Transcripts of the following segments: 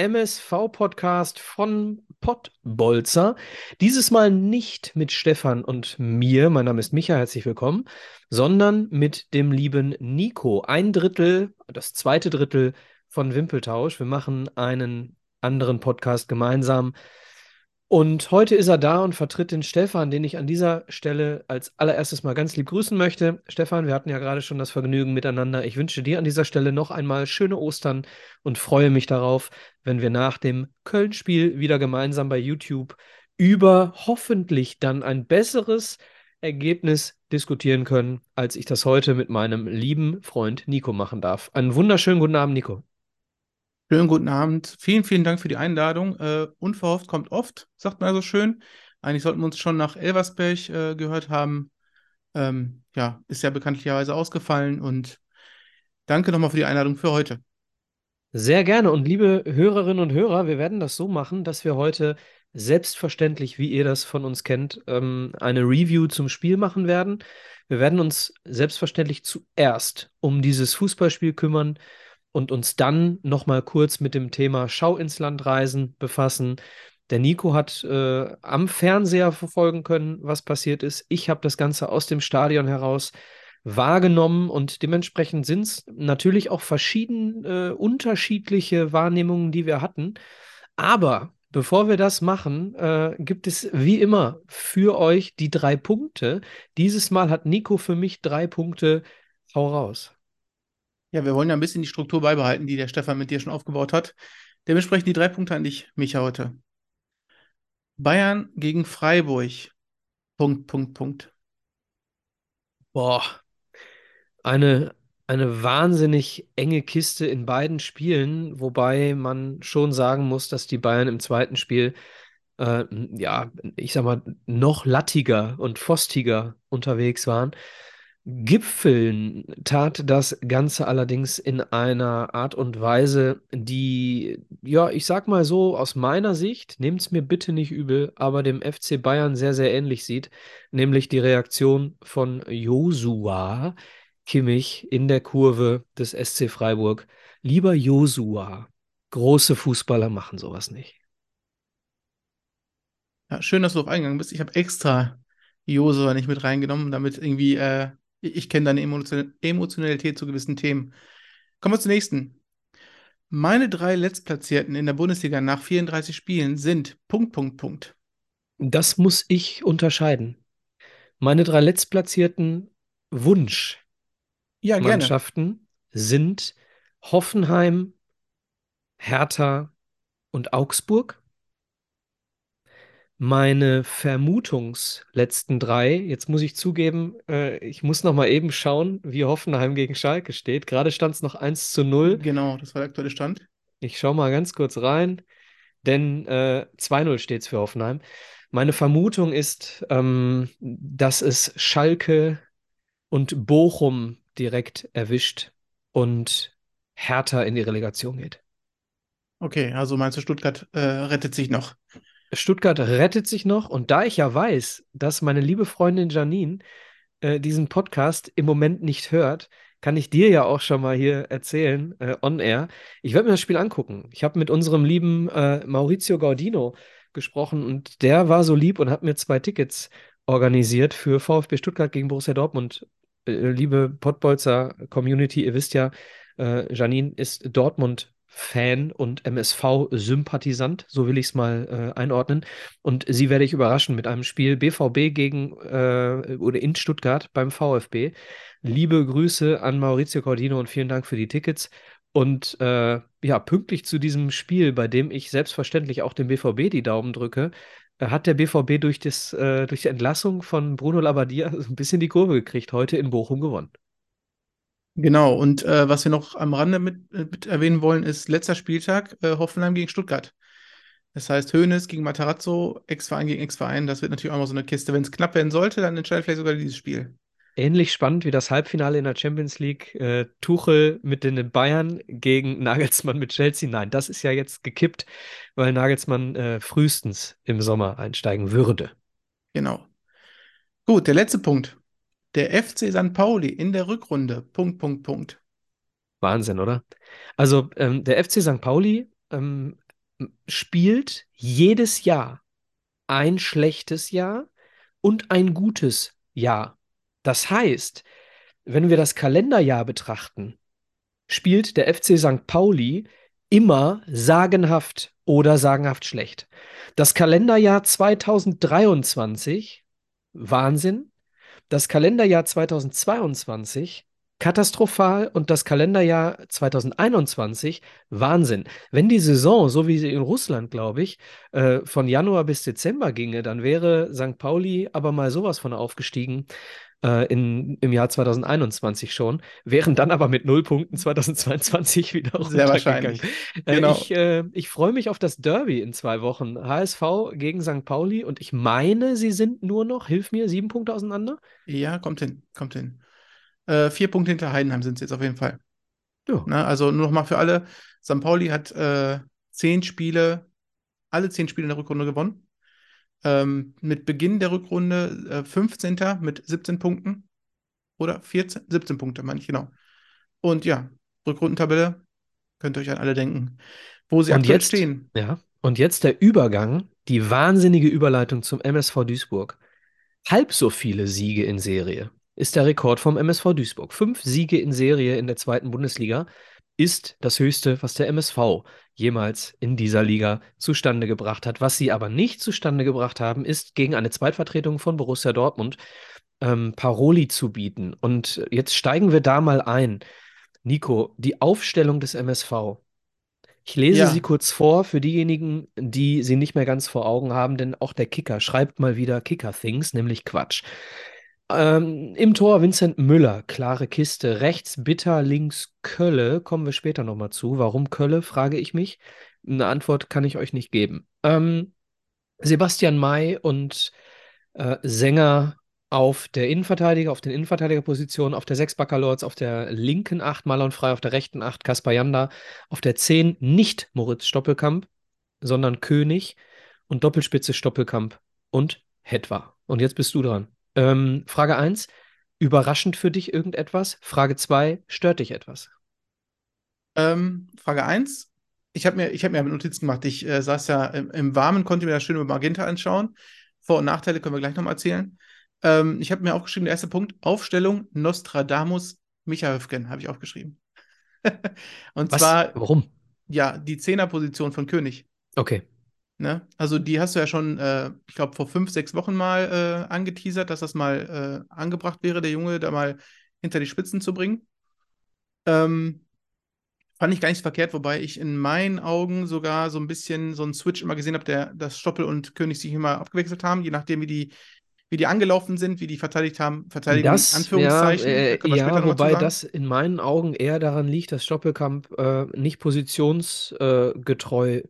MSV-Podcast von Pottbolzer. Dieses Mal nicht mit Stefan und mir, mein Name ist Micha, herzlich willkommen, sondern mit dem lieben Nico. Ein Drittel, das zweite Drittel von Wimpeltausch. Wir machen einen anderen Podcast gemeinsam. Und heute ist er da und vertritt den Stefan, den ich an dieser Stelle als allererstes mal ganz lieb grüßen möchte. Stefan, wir hatten ja gerade schon das Vergnügen miteinander. Ich wünsche dir an dieser Stelle noch einmal schöne Ostern und freue mich darauf, wenn wir nach dem Köln-Spiel wieder gemeinsam bei YouTube über hoffentlich dann ein besseres Ergebnis diskutieren können, als ich das heute mit meinem lieben Freund Nico machen darf. Einen wunderschönen guten Abend, Nico. Schönen guten Abend. Vielen, vielen Dank für die Einladung. Äh, unverhofft kommt oft, sagt man so schön. Eigentlich sollten wir uns schon nach Elversberg äh, gehört haben. Ähm, ja, ist ja bekanntlicherweise ausgefallen und danke nochmal für die Einladung für heute. Sehr gerne. Und liebe Hörerinnen und Hörer, wir werden das so machen, dass wir heute selbstverständlich, wie ihr das von uns kennt, ähm, eine Review zum Spiel machen werden. Wir werden uns selbstverständlich zuerst um dieses Fußballspiel kümmern und uns dann nochmal kurz mit dem Thema Schau ins Land reisen befassen. Der Nico hat äh, am Fernseher verfolgen können, was passiert ist. Ich habe das Ganze aus dem Stadion heraus wahrgenommen und dementsprechend sind es natürlich auch verschieden äh, unterschiedliche Wahrnehmungen, die wir hatten. Aber bevor wir das machen, äh, gibt es wie immer für euch die drei Punkte. Dieses Mal hat Nico für mich drei Punkte. Hau raus. Ja, wir wollen ja ein bisschen die Struktur beibehalten, die der Stefan mit dir schon aufgebaut hat. Dementsprechend die drei Punkte an dich, Micha, heute. Bayern gegen Freiburg. Punkt, Punkt, Punkt. Boah, eine, eine wahnsinnig enge Kiste in beiden Spielen, wobei man schon sagen muss, dass die Bayern im zweiten Spiel, äh, ja, ich sag mal, noch lattiger und fostiger unterwegs waren. Gipfeln tat das Ganze allerdings in einer Art und Weise, die, ja, ich sag mal so, aus meiner Sicht, nehmt es mir bitte nicht übel, aber dem FC Bayern sehr, sehr ähnlich sieht, nämlich die Reaktion von Josua Kimmich in der Kurve des SC Freiburg. Lieber Josua, große Fußballer machen sowas nicht. Ja, schön, dass du auf eingegangen bist. Ich habe extra Josua nicht mit reingenommen, damit irgendwie äh, ich kenne deine Emotionalität zu gewissen Themen. Kommen wir zur nächsten. Meine drei Letztplatzierten in der Bundesliga nach 34 Spielen sind Punkt, Punkt, Punkt. Das muss ich unterscheiden. Meine drei Letztplatzierten Wunsch-Mannschaften ja, sind Hoffenheim, Hertha und Augsburg. Meine Vermutungsletzten drei, jetzt muss ich zugeben, äh, ich muss noch mal eben schauen, wie Hoffenheim gegen Schalke steht. Gerade stand es noch 1 zu 0. Genau, das war der aktuelle Stand. Ich schaue mal ganz kurz rein, denn äh, 2-0 steht es für Hoffenheim. Meine Vermutung ist, ähm, dass es Schalke und Bochum direkt erwischt und Hertha in die Relegation geht. Okay, also meinst du, Stuttgart äh, rettet sich noch? Stuttgart rettet sich noch und da ich ja weiß, dass meine liebe Freundin Janine äh, diesen Podcast im Moment nicht hört, kann ich dir ja auch schon mal hier erzählen, äh, on air. Ich werde mir das Spiel angucken. Ich habe mit unserem lieben äh, Maurizio Gaudino gesprochen und der war so lieb und hat mir zwei Tickets organisiert für VfB Stuttgart gegen Borussia Dortmund. Äh, liebe Pottbolzer Community, ihr wisst ja, äh, Janine ist Dortmund Fan und MSV-Sympathisant, so will ich es mal äh, einordnen. Und sie werde ich überraschen mit einem Spiel BVB gegen äh, oder in Stuttgart beim VfB. Liebe Grüße an Maurizio Cordino und vielen Dank für die Tickets. Und äh, ja, pünktlich zu diesem Spiel, bei dem ich selbstverständlich auch dem BVB die Daumen drücke, äh, hat der BVB durch, das, äh, durch die Entlassung von Bruno Labbadia ein bisschen die Kurve gekriegt, heute in Bochum gewonnen. Genau, und äh, was wir noch am Rande mit, mit, erwähnen wollen, ist letzter Spieltag äh, Hoffenheim gegen Stuttgart. Das heißt, Hoeneß gegen Matarazzo, Ex-Verein gegen Ex-Verein, das wird natürlich auch mal so eine Kiste. Wenn es knapp werden sollte, dann entscheidet vielleicht sogar dieses Spiel. Ähnlich spannend wie das Halbfinale in der Champions League. Äh, Tuchel mit den Bayern gegen Nagelsmann mit Chelsea. Nein, das ist ja jetzt gekippt, weil Nagelsmann äh, frühestens im Sommer einsteigen würde. Genau. Gut, der letzte Punkt. Der FC St. Pauli in der Rückrunde. Punkt, Punkt, Punkt. Wahnsinn, oder? Also ähm, der FC St. Pauli ähm, spielt jedes Jahr ein schlechtes Jahr und ein gutes Jahr. Das heißt, wenn wir das Kalenderjahr betrachten, spielt der FC St. Pauli immer sagenhaft oder sagenhaft schlecht. Das Kalenderjahr 2023, Wahnsinn. Das Kalenderjahr 2022, katastrophal. Und das Kalenderjahr 2021, Wahnsinn. Wenn die Saison, so wie sie in Russland, glaube ich, äh, von Januar bis Dezember ginge, dann wäre St. Pauli aber mal sowas von aufgestiegen äh, in, im Jahr 2021 schon, wären dann aber mit null Punkten 2022 wieder Sehr wahrscheinlich. Äh, genau. Ich, äh, ich freue mich auf das Derby in zwei Wochen. HSV gegen St. Pauli und ich meine, sie sind nur noch, hilf mir, sieben Punkte auseinander? Ja, kommt hin, kommt hin. Äh, vier Punkte hinter Heidenheim sind es jetzt auf jeden Fall. Ja. Na, also nur noch mal für alle. St. Pauli hat äh, zehn Spiele, alle zehn Spiele in der Rückrunde gewonnen. Ähm, mit Beginn der Rückrunde äh, 15. mit 17 Punkten. Oder 14? 17 Punkte, meine ich, genau. Und ja, Rückrundentabelle, könnt ihr euch an alle denken, wo sie und aktuell jetzt, stehen. Ja, und jetzt der Übergang, die wahnsinnige Überleitung zum MSV Duisburg. Halb so viele Siege in Serie ist der Rekord vom MSV Duisburg. Fünf Siege in Serie in der zweiten Bundesliga ist das höchste, was der MSV jemals in dieser Liga zustande gebracht hat. Was sie aber nicht zustande gebracht haben, ist gegen eine Zweitvertretung von Borussia Dortmund ähm, Paroli zu bieten. Und jetzt steigen wir da mal ein. Nico, die Aufstellung des MSV. Ich lese ja. sie kurz vor für diejenigen, die sie nicht mehr ganz vor Augen haben, denn auch der Kicker schreibt mal wieder Kicker-Things, nämlich Quatsch. Ähm, Im Tor Vincent Müller, klare Kiste. Rechts Bitter, links Kölle. Kommen wir später nochmal zu. Warum Kölle, frage ich mich. Eine Antwort kann ich euch nicht geben. Ähm, Sebastian May und äh, Sänger auf der Innenverteidiger, auf den Innenverteidigerpositionen, auf der 6 Baccalords, auf der linken 8 Malon Frei, auf der rechten 8 Kaspar Janda, auf der 10 nicht Moritz Stoppelkamp, sondern König und Doppelspitze Stoppelkamp und Hetwa. Und jetzt bist du dran. Ähm, Frage 1, überraschend für dich irgendetwas? Frage 2, stört dich etwas? Ähm, Frage 1, ich habe mir, hab mir Notizen gemacht. Ich äh, saß ja im, im, Warmen, konnte mir das schön über Magenta anschauen. Vor- und Nachteile können wir gleich nochmal erzählen. Ähm, ich habe mir aufgeschrieben, der erste Punkt, Aufstellung Nostradamus Micha Höfgen, habe ich aufgeschrieben. und Was? zwar. Warum? Ja, die Zehnerposition von König. Okay. Ne? Also die hast du ja schon, äh, ich glaube, vor fünf, sechs Wochen mal äh, angeteasert, dass das mal äh, angebracht wäre, der Junge da mal hinter die Spitzen zu bringen. Ähm, fand ich gar nicht verkehrt, wobei ich in meinen Augen sogar so ein bisschen so einen Switch immer gesehen habe, der dass Stoppel und König sich immer abgewechselt haben, je nachdem, wie die, wie die angelaufen sind, wie die verteidigt haben, verteidigen das, Anführungszeichen. Ja, äh, ja wobei das in meinen Augen eher daran liegt, dass Stoppelkamp äh, nicht positionsgetreu äh,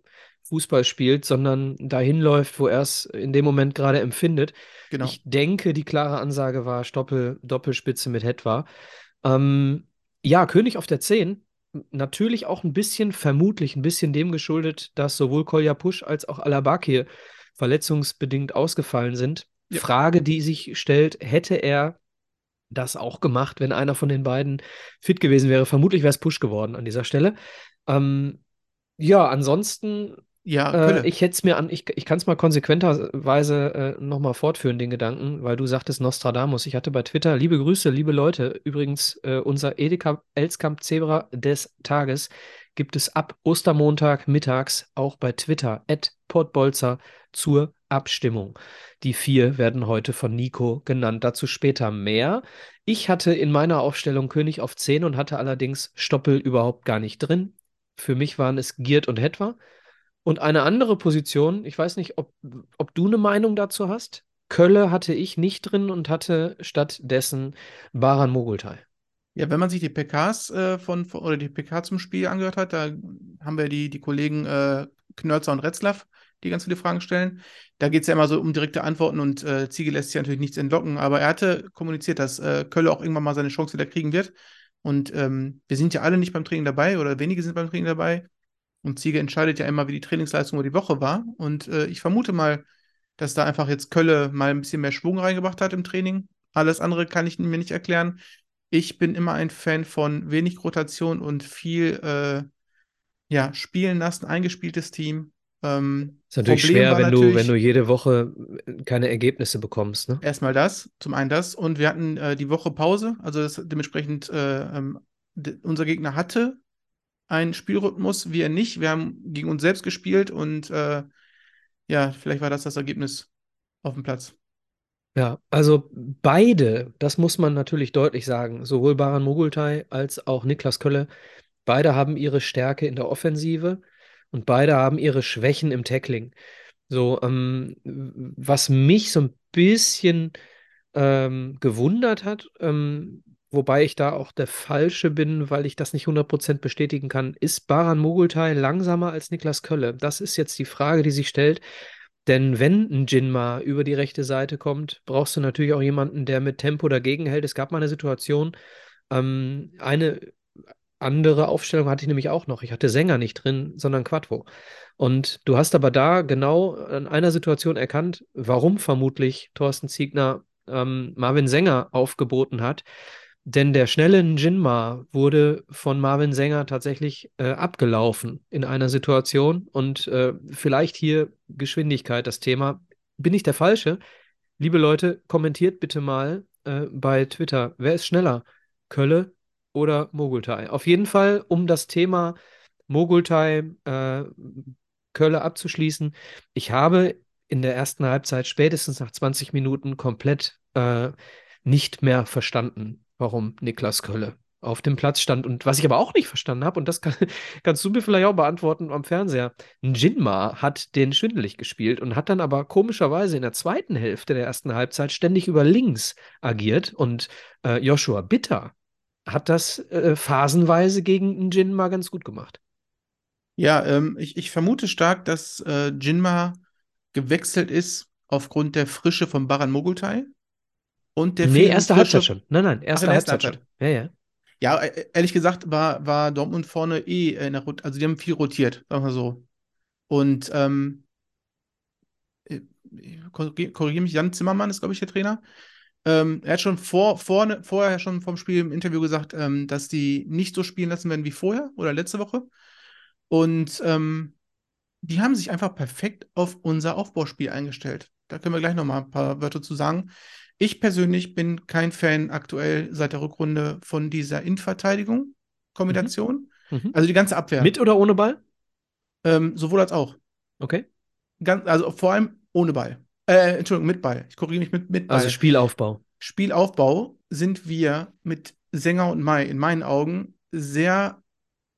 Fußball spielt, sondern dahin läuft, wo er es in dem Moment gerade empfindet. Genau. Ich denke, die klare Ansage war Stoppel, Doppelspitze mit Hetwa. Ähm, ja, König auf der 10. Natürlich auch ein bisschen, vermutlich ein bisschen dem geschuldet, dass sowohl Kolja Pusch als auch Alabakir verletzungsbedingt ausgefallen sind. Ja. Frage, die sich stellt, hätte er das auch gemacht, wenn einer von den beiden fit gewesen wäre? Vermutlich wäre es Push geworden an dieser Stelle. Ähm, ja, ansonsten ja, äh, ich hätte es mir an, ich, ich kann es mal konsequenterweise äh, nochmal fortführen, den Gedanken, weil du sagtest Nostradamus. Ich hatte bei Twitter, liebe Grüße, liebe Leute, übrigens äh, unser Edeka Elskamp Zebra des Tages gibt es ab Ostermontag mittags auch bei Twitter, at Portbolzer, zur Abstimmung. Die vier werden heute von Nico genannt, dazu später mehr. Ich hatte in meiner Aufstellung König auf 10 und hatte allerdings Stoppel überhaupt gar nicht drin. Für mich waren es Giert und Hetwa. Und eine andere Position, ich weiß nicht, ob, ob du eine Meinung dazu hast. Kölle hatte ich nicht drin und hatte stattdessen Baran Mogultai. Ja, wenn man sich die PKs äh, von, oder die PK zum Spiel angehört hat, da haben wir die, die Kollegen äh, Knörzer und Retzlaff die ganz viele Fragen stellen. Da geht es ja immer so um direkte Antworten und äh, Ziege lässt sich natürlich nichts entlocken, aber er hatte kommuniziert, dass äh, Kölle auch irgendwann mal seine Chance wieder kriegen wird. Und ähm, wir sind ja alle nicht beim Training dabei oder wenige sind beim Training dabei. Und Ziege entscheidet ja immer, wie die Trainingsleistung über die Woche war. Und äh, ich vermute mal, dass da einfach jetzt Kölle mal ein bisschen mehr Schwung reingebracht hat im Training. Alles andere kann ich mir nicht erklären. Ich bin immer ein Fan von wenig Rotation und viel äh, ja, spielen lassen, eingespieltes Team. Ähm, Ist natürlich Problem schwer, wenn du, natürlich- wenn du jede Woche keine Ergebnisse bekommst, ne? Erstmal das, zum einen das. Und wir hatten äh, die Woche Pause, also das, dementsprechend äh, ähm, unser Gegner hatte einen Spielrhythmus, wir nicht. Wir haben gegen uns selbst gespielt und äh, ja, vielleicht war das das Ergebnis auf dem Platz. Ja, also beide, das muss man natürlich deutlich sagen, sowohl Baran Mogultai als auch Niklas Kölle, beide haben ihre Stärke in der Offensive und beide haben ihre Schwächen im Tackling. So, ähm, was mich so ein bisschen ähm, gewundert hat, ähm, wobei ich da auch der Falsche bin, weil ich das nicht 100% bestätigen kann, ist Baran Mogultai langsamer als Niklas Kölle? Das ist jetzt die Frage, die sich stellt. Denn wenn ein Jinma über die rechte Seite kommt, brauchst du natürlich auch jemanden, der mit Tempo dagegen hält. Es gab mal eine Situation, ähm, eine andere Aufstellung hatte ich nämlich auch noch. Ich hatte Sänger nicht drin, sondern Quattro. Und du hast aber da genau in einer Situation erkannt, warum vermutlich Thorsten Ziegner ähm, Marvin Sänger aufgeboten hat. Denn der schnelle Jinma wurde von Marvin Sänger tatsächlich äh, abgelaufen in einer Situation. Und äh, vielleicht hier Geschwindigkeit das Thema. Bin ich der Falsche? Liebe Leute, kommentiert bitte mal äh, bei Twitter. Wer ist schneller? Kölle oder Mogultai? Auf jeden Fall, um das Thema Mogultai, äh, Kölle abzuschließen. Ich habe in der ersten Halbzeit, spätestens nach 20 Minuten, komplett äh, nicht mehr verstanden, warum Niklas Kölle auf dem Platz stand. Und was ich aber auch nicht verstanden habe, und das kann, kannst du mir vielleicht auch beantworten am Fernseher, Jinma hat den schwindelig gespielt und hat dann aber komischerweise in der zweiten Hälfte der ersten Halbzeit ständig über links agiert. Und äh, Joshua Bitter hat das äh, phasenweise gegen Jinma ganz gut gemacht. Ja, ähm, ich, ich vermute stark, dass äh, Jinma gewechselt ist aufgrund der Frische von Baran Mogultai und der nee, erste Halbzeit schon. Nein, nein, erste in der Halbzeit schon. Ja, ja. Ja, äh, ehrlich gesagt war, war Dortmund vorne eh in der Rot also die haben viel rotiert, sagen wir so. Und ähm, äh, korrigiere korrigier mich, Jan Zimmermann ist, glaube ich, der Trainer. Ähm, er hat schon vor, vorne, vorher schon vom Spiel im Interview gesagt, ähm, dass die nicht so spielen lassen werden wie vorher oder letzte Woche. Und ähm, die haben sich einfach perfekt auf unser Aufbauspiel eingestellt. Da können wir gleich nochmal ein paar Wörter zu sagen. Ich persönlich bin kein Fan aktuell seit der Rückrunde von dieser Innenverteidigung-Kombination. Mhm. Also die ganze Abwehr. Mit oder ohne Ball? Ähm, sowohl als auch. Okay. Ganz, also vor allem ohne Ball. Äh, Entschuldigung, mit Ball. Ich korrigiere mich mit, mit Ball. Also Spielaufbau. Spielaufbau sind wir mit Sänger und Mai in meinen Augen sehr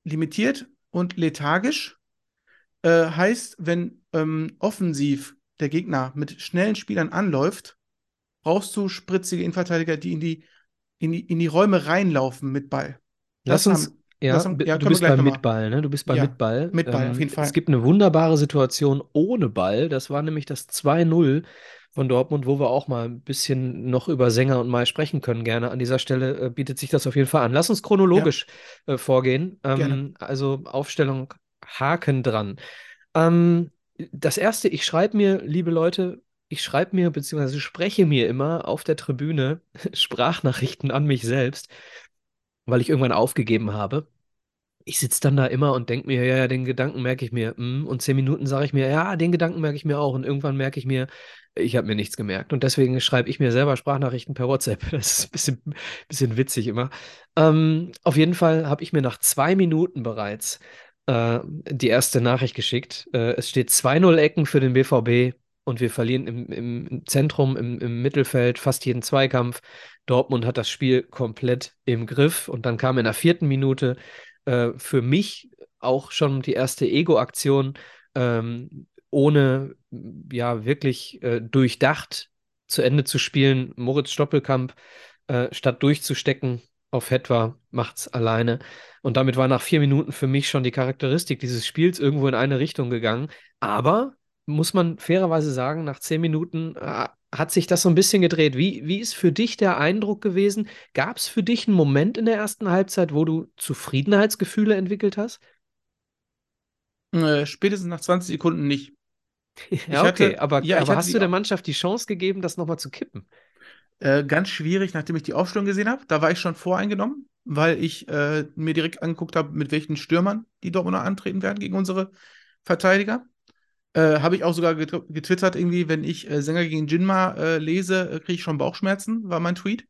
limitiert und lethargisch. Äh, heißt, wenn ähm, offensiv der Gegner mit schnellen Spielern anläuft, brauchst du spritzige Innenverteidiger, die in die, in die, in die Räume reinlaufen mit Ball. Lass Das uns, haben- ja, haben- ja, du bist beim. Mitball, ne? Du bist bei Ja, Mitball. Mitball, auf jeden Fall. Es gibt eine wunderbare Situation ohne Ball. Das war nämlich das 2-0 von Dortmund, wo wir auch mal ein bisschen noch über Sänger und Mai sprechen können. Gerne an dieser Stelle äh, bietet sich das auf jeden Fall an. Lass uns chronologisch äh, vorgehen. Ähm, also Aufstellung Haken dran. Ähm, das erste, ich schreibe mir, liebe Leute, ich schreibe mir beziehungsweise spreche mir immer auf der Tribüne Sprachnachrichten an mich selbst, weil ich irgendwann aufgegeben habe. Ich sitze dann da immer und denke mir, ja, ja, den Gedanken merke ich mir. mm, Und zehn Minuten sage ich mir, ja, den Gedanken merke ich mir auch. Und irgendwann merke ich mir, ich habe mir nichts gemerkt. Und deswegen schreibe ich mir selber Sprachnachrichten per WhatsApp. Das ist ein bisschen, bisschen witzig immer. Ähm, auf jeden Fall habe ich mir nach zwei Minuten bereits äh, die erste Nachricht geschickt. Äh, es steht 2-0 Ecken für den BVB und wir verlieren im, im Zentrum, im, im Mittelfeld fast jeden Zweikampf. Dortmund hat das Spiel komplett im Griff. Und dann kam in der vierten Minute äh, für mich auch schon die erste Ego-Aktion, ähm, ohne ja wirklich äh, durchdacht zu Ende zu spielen. Moritz Stoppelkamp, äh, statt durchzustecken auf Hetwa, macht's alleine. Und damit war nach vier Minuten für mich schon die Charakteristik dieses Spiels irgendwo in eine Richtung gegangen. Aber muss man fairerweise sagen, nach zehn Minuten äh, hat sich das so ein bisschen gedreht. Wie, wie ist für dich der Eindruck gewesen? Gab es für dich einen Moment in der ersten Halbzeit, wo du Zufriedenheitsgefühle entwickelt hast? Äh, spätestens nach 20 Sekunden nicht. Ja, okay, hatte, aber, ja, aber hast die, du der Mannschaft die Chance gegeben, das nochmal zu kippen? Äh, ganz schwierig, nachdem ich die Aufstellung gesehen habe. Da war ich schon voreingenommen, weil ich äh, mir direkt angeguckt habe, mit welchen Stürmern die Dortmunder antreten werden gegen unsere Verteidiger. Äh, habe ich auch sogar getwittert, irgendwie, wenn ich äh, Sänger gegen Jinma äh, lese, äh, kriege ich schon Bauchschmerzen, war mein Tweet.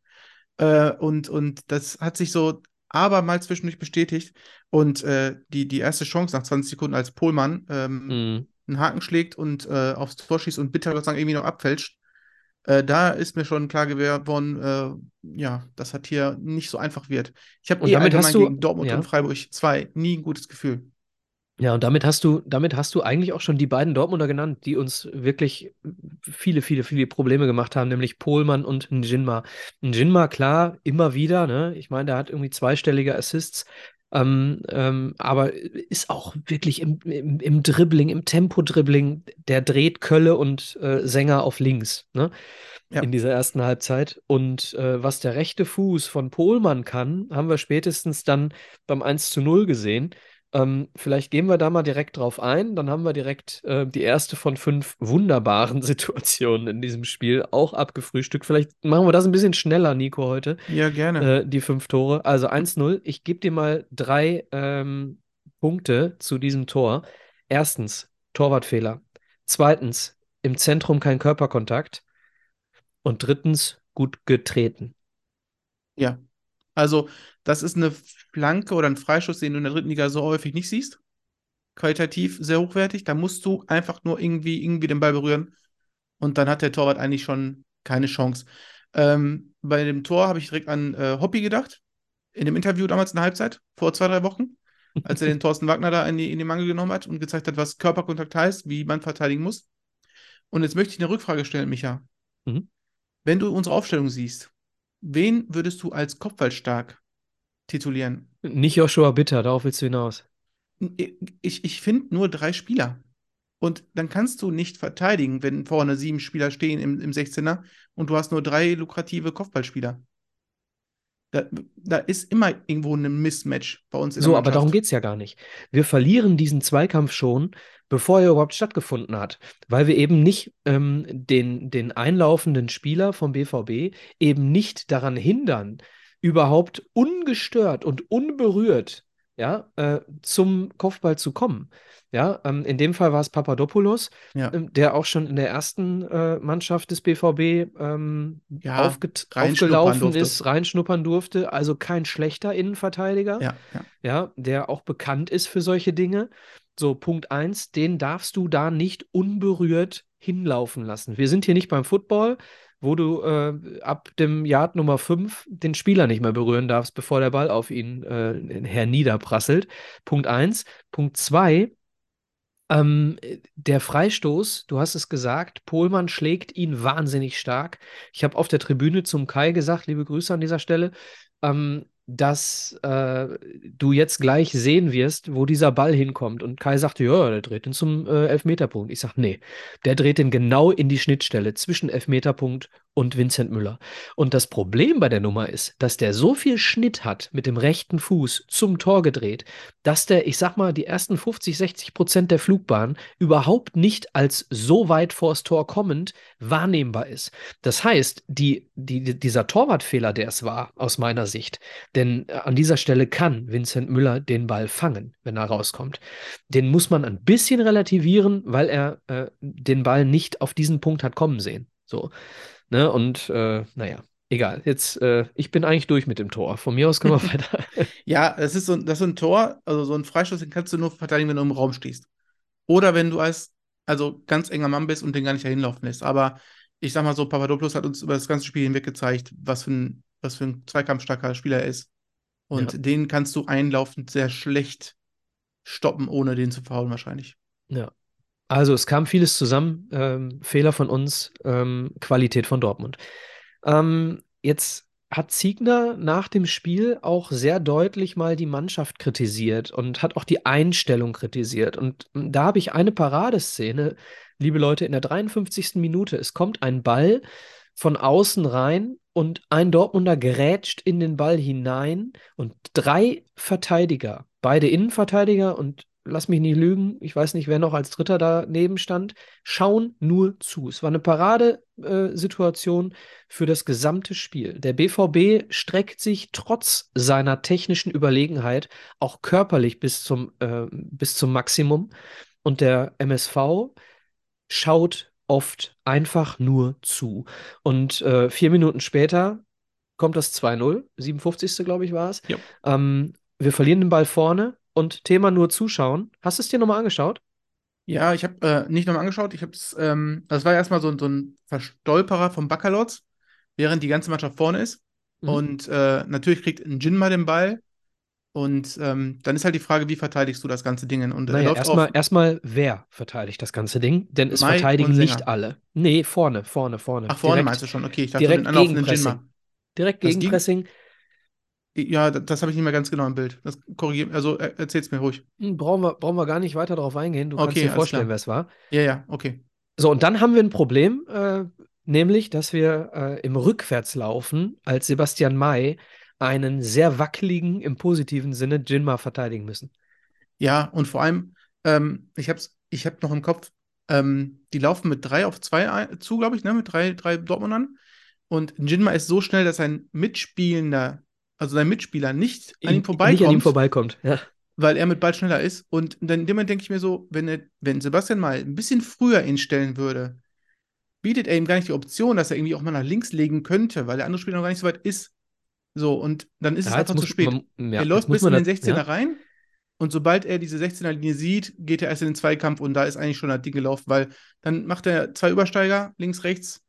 und, und das hat sich so aber mal zwischendurch bestätigt. Und die, die erste Chance nach 20 Sekunden als Pohlmann ähm, mm. einen Haken schlägt und aufs Tor schießt und bitter Gott sagen irgendwie noch abfälscht, äh, da ist mir schon klar geworden, äh, ja, das hier nicht so einfach wird. Ich habe eh allgemein du, gegen Dortmund ja. und Freiburg 2 nie ein gutes Gefühl. Ja, und damit hast du, damit hast du eigentlich auch schon die beiden Dortmunder genannt, die uns wirklich viele, viele, viele Probleme gemacht haben, nämlich Pohlmann und Njinma. Njinma, klar, immer wieder, ne? Ich meine, der hat irgendwie zweistellige Assists, ähm, ähm, aber ist auch wirklich im, im, im Dribbling, im Tempo-Dribbling, der dreht Kölle und äh, Sänger auf links, ne? Ja. In dieser ersten Halbzeit. Und äh, was der rechte Fuß von Pohlmann kann, haben wir spätestens dann beim 1 zu 0 gesehen. Ähm, vielleicht gehen wir da mal direkt drauf ein. Dann haben wir direkt äh, die erste von fünf wunderbaren Situationen in diesem Spiel auch abgefrühstückt. Vielleicht machen wir das ein bisschen schneller, Nico, heute. Ja, gerne. Äh, die fünf Tore. Also 1-0. Ich gebe dir mal drei ähm, Punkte zu diesem Tor. Erstens, Torwartfehler. Zweitens, im Zentrum kein Körperkontakt. Und drittens, gut getreten. Ja, also das ist eine Flanke oder ein Freischuss, den du in der dritten Liga so häufig nicht siehst. Qualitativ sehr hochwertig. Da musst du einfach nur irgendwie, irgendwie den Ball berühren. Und dann hat der Torwart eigentlich schon keine Chance. Ähm, bei dem Tor habe ich direkt an äh, Hoppy gedacht. In dem Interview damals in der Halbzeit, vor zwei, drei Wochen, als er den Thorsten Wagner da in die, in die Mangel genommen hat und gezeigt hat, was Körperkontakt heißt, wie man verteidigen muss. Und jetzt möchte ich eine Rückfrage stellen, Micha. Mhm. Wenn du unsere Aufstellung siehst, wen würdest du als kopfballstark titulieren? Nicht Joshua Bitter, darauf willst du hinaus. Ich, ich finde nur drei Spieler. Und dann kannst du nicht verteidigen, wenn vorne sieben Spieler stehen im, im 16er und du hast nur drei lukrative Kopfballspieler. Da, da ist immer irgendwo ein Mismatch bei uns in So, aber darum geht es ja gar nicht. Wir verlieren diesen Zweikampf schon, bevor er überhaupt stattgefunden hat, weil wir eben nicht ähm, den, den einlaufenden Spieler vom BVB eben nicht daran hindern, überhaupt ungestört und unberührt ja, äh, zum Kopfball zu kommen. Ja, ähm, in dem Fall war es Papadopoulos, ja. ähm, der auch schon in der ersten äh, Mannschaft des BVB ähm, ja, aufgelaufen ist, reinschnuppern durfte. Also kein schlechter Innenverteidiger, ja, ja, der auch bekannt ist für solche Dinge. So, Punkt 1, den darfst du da nicht unberührt hinlaufen lassen. Wir sind hier nicht beim Football, wo du äh, ab dem Yard Nummer 5 den Spieler nicht mehr berühren darfst, bevor der Ball auf ihn äh, herniederprasselt. Punkt 1. Punkt 2. Ähm, der Freistoß, du hast es gesagt, Pohlmann schlägt ihn wahnsinnig stark. Ich habe auf der Tribüne zum Kai gesagt, liebe Grüße an dieser Stelle, ähm, dass äh, du jetzt gleich sehen wirst, wo dieser Ball hinkommt. Und Kai sagte, ja, der dreht ihn zum äh, Elfmeterpunkt. Ich sage, nee, der dreht ihn genau in die Schnittstelle zwischen Elfmeterpunkt und Vincent Müller. Und das Problem bei der Nummer ist, dass der so viel Schnitt hat mit dem rechten Fuß zum Tor gedreht, dass der, ich sag mal, die ersten 50, 60 Prozent der Flugbahn überhaupt nicht als so weit vors Tor kommend wahrnehmbar ist. Das heißt, die, die, dieser Torwartfehler, der es war, aus meiner Sicht, denn äh, an dieser Stelle kann Vincent Müller den Ball fangen, wenn er rauskommt. Den muss man ein bisschen relativieren, weil er äh, den Ball nicht auf diesen Punkt hat kommen sehen. So. Ne? Und äh, naja, egal. Jetzt, äh, ich bin eigentlich durch mit dem Tor. Von mir aus können wir weiter. ja, das ist so, das ist ein Tor, also so ein Freistoß, den kannst du nur verteidigen, wenn du im Raum stehst. Oder wenn du als also ganz enger Mann bist und den gar nicht dahin laufen lässt. Aber ich sag mal so, Papadopoulos hat uns über das ganze Spiel hinweg gezeigt, was für ein, was für ein zweikampfstarker Spieler er ist. Und ja. den kannst du einlaufend sehr schlecht stoppen, ohne den zu faulen wahrscheinlich. Ja, also es kam vieles zusammen. Ähm, Fehler von uns, ähm, Qualität von Dortmund. Ähm, jetzt hat Ziegner nach dem Spiel auch sehr deutlich mal die Mannschaft kritisiert und hat auch die Einstellung kritisiert. Und da habe ich eine Paradeszene, liebe Leute, in der 53. Minute. Es kommt ein Ball von außen rein und ein Dortmunder gerätscht in den Ball hinein und drei Verteidiger, beide Innenverteidiger und lass mich nicht lügen, ich weiß nicht, wer noch als Dritter daneben stand, schauen nur zu. Es war eine Paradesituation für das gesamte Spiel. Der BVB streckt sich trotz seiner technischen Überlegenheit auch körperlich bis zum, äh, bis zum Maximum und der MSV schaut oft einfach nur zu. Und äh, vier Minuten später kommt das 2-0, 57. glaube ich war es. Ja. Ähm, wir verlieren den Ball vorne und Thema nur zuschauen. Hast du es dir nochmal angeschaut? Ja, ich habe äh, nicht nochmal angeschaut. Ich habe es, ähm, das war erstmal so, so ein Verstolperer vom Baccalords, während die ganze Mannschaft vorne ist. Mhm. Und äh, natürlich kriegt ein Jinma den Ball. Und ähm, dann ist halt die Frage, wie verteidigst du das ganze Ding? Und er Naja, läuft erstmal, erstmal, wer verteidigt das ganze Ding? Denn es Mai verteidigen nicht alle. Nee, vorne, vorne, vorne. Ach, vorne direkt, meinst du schon? Okay, ich dachte, direkt den Gegenpressing. Jinma. Direkt Das Gegen- Gegenpressing. Ja, das, das habe ich nicht mehr ganz genau im Bild. Das korrigiert, also er, erzähl's mir ruhig. Hm, Brauchen wir, brauchen wir gar nicht weiter darauf eingehen. Du kannst Okay, dir alles vorstellen, wer es war. Ja, ja, okay. So, und dann haben wir ein Problem, äh, nämlich, dass wir äh, im Rückwärtslaufen als Sebastian May einen sehr wackeligen, im positiven Sinne, Jinma verteidigen müssen. Ja, und vor allem, ähm, ich hab's, ich hab noch im Kopf, ähm, die laufen mit drei auf zwei ein, zu, glaube ich, ne? Mit drei, drei Dortmundern. Und Jinma ist so schnell, dass sein Mitspielender, also sein Mitspieler, nicht an ihm Nicht an ihm vorbeikommt, vorbeikommt. Ja. weil er mit Ball schneller ist. Und dann in dem Moment denke ich mir so, wenn, er, wenn Sebastian mal ein bisschen früher ihn stellen würde, bietet er ihm gar nicht die Option, dass er irgendwie auch mal nach links legen könnte, weil der andere Spieler noch gar nicht so weit ist. So, und dann ist es Ja, jetzt einfach zu spät. man- ja, er läuft bis in den das- 16er ja. rein und sobald er diese 16er-Linie sieht, geht er erst in den Zweikampf und da ist eigentlich schon das Ding gelaufen, weil dann macht er zwei Übersteiger, links, rechts.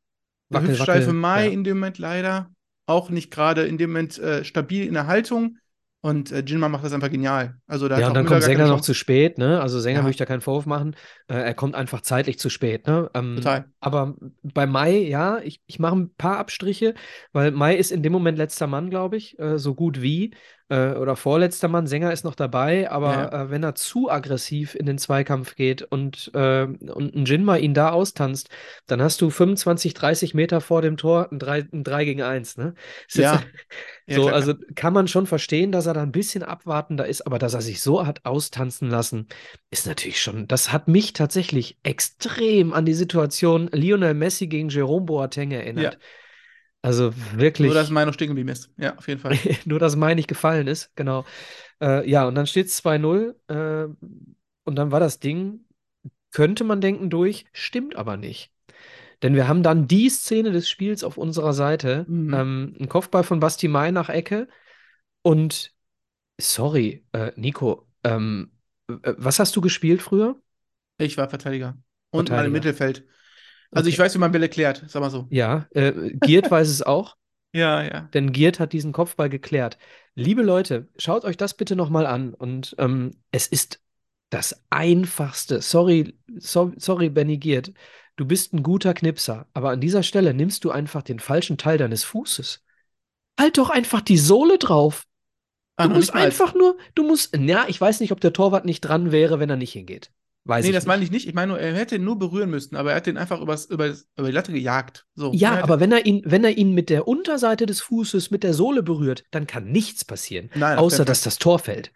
Wackel, Hüftsteife wackel, Mai in dem Moment leider auch nicht gerade in dem Moment äh, stabil in der Haltung und äh, Jinma macht das einfach genial. Also da Ja, und dann Müller kommt Sänger noch zu spät, ne? Also Sänger Ja. möchte da keinen Vorwurf machen. Äh, er kommt einfach zeitlich zu spät, ne? Ähm, Total. Aber bei Mai, ja, ich, ich mache ein paar Abstriche, weil Mai ist in dem Moment letzter Mann, glaube ich, äh, so gut wie. Äh, oder vorletzter Mann, Sänger ist noch dabei, aber Ja. Äh, wenn er zu aggressiv in den Zweikampf geht und, äh, und ein Jinma ihn da austanzt, dann hast du 25, 30 Meter vor dem Tor ein 3, ein 3 gegen 1, ne? Ist jetzt- Ja. Ja, so, klar, also kann man schon verstehen, dass er da ein bisschen abwartender ist, aber dass er sich so hat austanzen lassen, ist natürlich schon, das hat mich tatsächlich extrem an die Situation Lionel Messi gegen Jerome Boateng erinnert. Ja. Also wirklich, Nur, dass Mai noch stehen geblieben ist. Ja, auf jeden Fall. nur dass Mai nicht gefallen ist, genau. Äh, ja, und dann steht es 2-0 äh, und dann war das Ding, könnte man denken, durch, stimmt aber nicht. Denn wir haben dann die Szene des Spiels auf unserer Seite. Mhm. Ähm, ein Kopfball von Basti Mai nach Ecke. Und sorry, äh, Nico, ähm, äh, was hast du gespielt früher? Ich war Verteidiger. Und mal Verteidiger. im Mittelfeld. Also ich weiß, wie man Bälle klärt, sag mal so. Ja, äh, Giert weiß es auch, Ja, ja. denn Giert hat diesen Kopfball geklärt. Liebe Leute, schaut euch das bitte nochmal an. Und ähm, es ist das Einfachste. Sorry, so, sorry, Benny Giert. Du bist ein guter Knipser, aber an dieser Stelle nimmst du einfach den falschen Teil deines Fußes. Halt doch einfach die Sohle drauf. Du noch musst einfach nur, du musst, ja, ich weiß nicht, ob der Torwart nicht dran wäre, wenn er nicht hingeht. Weiß Nee, das nicht. meine ich nicht. Ich meine nur, er hätte ihn nur berühren müssen, aber er hat den einfach übers, übers, über die Latte gejagt. So. Ja, Er aber wenn er ihn, wenn er ihn mit der Unterseite des Fußes, mit der Sohle berührt, dann kann nichts passieren, Nein, außer dass das Tor fällt.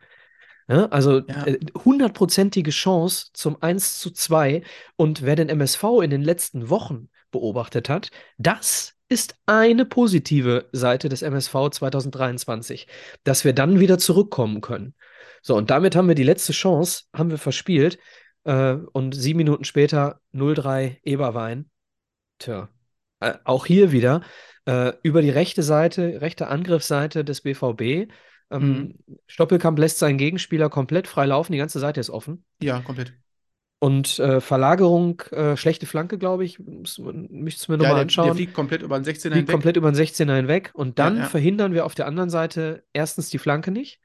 Ja, also Ja. äh, hundertprozentige Chance zum 1 zu 2. Und wer den MSV in den letzten Wochen beobachtet hat, das ist eine positive Seite des MSV 2023, dass wir dann wieder zurückkommen können. So, und damit haben wir die letzte Chance, haben wir verspielt. Äh, und sieben Minuten später 0-3 Eberwein. Tja, äh, auch hier wieder äh, über die rechte Seite, rechte Angriffsseite des BVB. Ähm, Stoppelkamp lässt seinen Gegenspieler komplett frei laufen, die ganze Seite ist offen. Ja, komplett. Und äh, Verlagerung, äh, schlechte Flanke, glaube ich, müsste es mir Ja, nochmal der, der anschauen. fliegt komplett über den 16er Fliegt hinweg. komplett über den 16er hinweg. Und dann Ja, ja. verhindern wir auf der anderen Seite erstens die Flanke nicht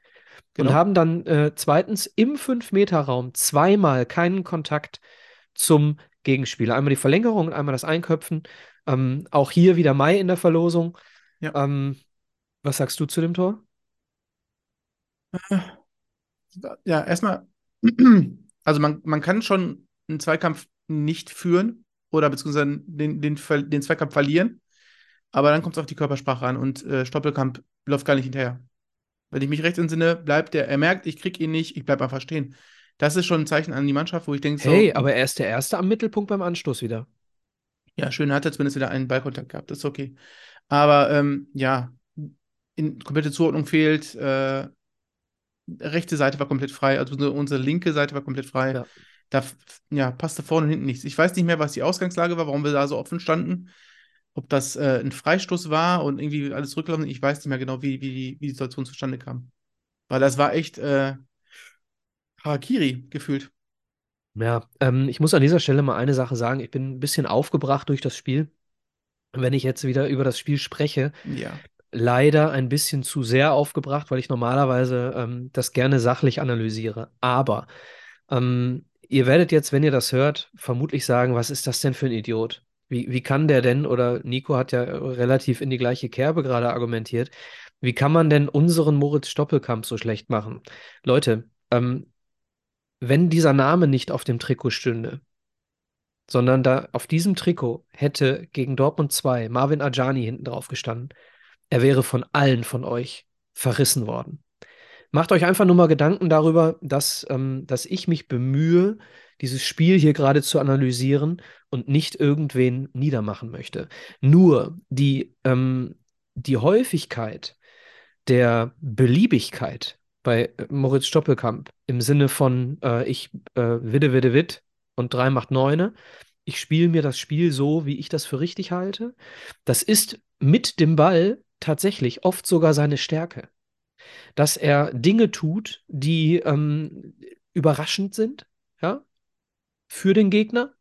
und Genau. haben dann äh, zweitens im 5-Meter-Raum zweimal keinen Kontakt zum Gegenspieler. Einmal die Verlängerung und einmal das Einköpfen. Ähm, auch hier wieder Mai in der Verlosung. Ja. Ähm, Was sagst du zu dem Tor? Ja, erstmal, also man, man kann schon einen Zweikampf nicht führen oder beziehungsweise den, den, den Zweikampf verlieren, aber dann kommt es auf die Körpersprache an und äh, Stoppelkamp läuft gar nicht hinterher. Wenn ich mich recht entsinne, bleibt der, er merkt, ich krieg ihn nicht, ich bleib einfach stehen. Das ist schon ein Zeichen an die Mannschaft, wo ich denke, so, Hey, aber er ist der Erste am Mittelpunkt beim Anstoß wieder. ja, schön, hat er zumindest wieder einen Ballkontakt gehabt, das ist okay. Aber ähm, ja, in, komplette Zuordnung fehlt, äh, rechte Seite war komplett frei, also unsere, unsere linke Seite war komplett frei. Ja. Da ja, passte vorne und hinten nichts. Ich weiß nicht mehr, was die Ausgangslage war, warum wir da so offen standen. Ob das äh, ein Freistoß war und irgendwie alles zurückgelaufen. Ich weiß nicht mehr genau, wie, wie, die, wie die Situation zustande kam. Weil das war echt äh, Harakiri gefühlt. Ja, ähm, ich muss an dieser Stelle mal eine Sache sagen. Ich bin ein bisschen aufgebracht durch das Spiel. Wenn ich jetzt wieder über das Spiel spreche, Ja. leider ein bisschen zu sehr aufgebracht, weil ich normalerweise ähm, das gerne sachlich analysiere. Aber ähm, ihr werdet jetzt, wenn ihr das hört, vermutlich sagen, was ist das denn für ein Idiot? Wie, wie kann der denn, oder Nico hat ja relativ in die gleiche Kerbe gerade argumentiert, wie kann man denn unseren Moritz Stoppelkamp so schlecht machen? Leute, ähm, wenn dieser Name nicht auf dem Trikot stünde, sondern da auf diesem Trikot hätte gegen Dortmund 2 Marvin Ajani hinten drauf gestanden, er wäre von allen von euch verrissen worden. Macht euch einfach nur mal Gedanken darüber, dass, ähm, dass ich mich bemühe, dieses Spiel hier gerade zu analysieren und nicht irgendwen niedermachen möchte. Nur die, ähm, die Häufigkeit der Beliebigkeit bei äh, Moritz Stoppelkamp im Sinne von äh, ich äh, widde, widde, widd und drei macht neune. Ich spiele mir das Spiel so, wie ich das für richtig halte. Das ist mit dem Ball tatsächlich oft sogar seine Stärke dass er Dinge tut, die ähm, überraschend sind, ja, für den Gegner.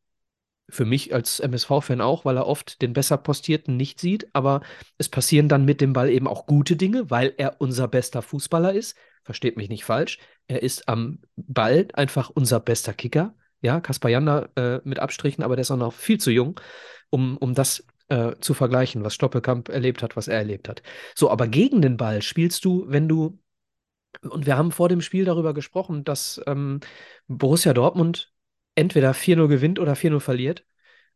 Für mich als MSV-Fan auch, weil er oft den besser postierten nicht sieht, aber es passieren dann mit dem Ball eben auch gute Dinge, weil er unser bester Fußballer ist. Versteht mich nicht falsch. Er ist am Ball einfach unser bester Kicker. Ja, Kaspar Janda äh, mit Abstrichen, aber der ist auch noch viel zu jung, um, um das äh, zu vergleichen, was Stoppelkamp erlebt hat, was er erlebt hat. So, aber gegen den Ball spielst du, wenn du und wir haben vor dem Spiel darüber gesprochen, dass ähm, Borussia Dortmund entweder 4-0 gewinnt oder 4-0 verliert,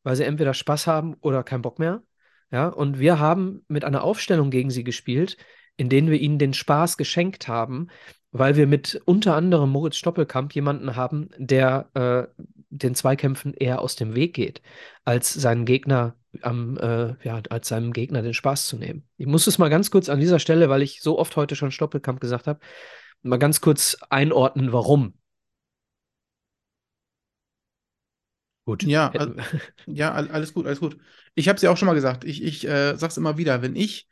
weil sie entweder Spaß haben oder keinen Bock mehr. Ja, und wir haben mit einer Aufstellung gegen sie gespielt, in denen wir ihnen den Spaß geschenkt haben, weil wir mit unter anderem Moritz Stoppelkamp jemanden haben, der äh, den Zweikämpfen eher aus dem Weg geht, als seinen Gegner am, äh, ja, als seinem Gegner den Spaß zu nehmen. Ich muss es mal ganz kurz an dieser Stelle, weil ich so oft heute schon Stoppelkamp gesagt habe, mal ganz kurz einordnen, warum. Gut. Ja, Hätten- al- ja, all- alles gut, alles gut. Ich habe es ja auch schon mal gesagt. Ich, ich äh, sag's immer wieder, wenn ich,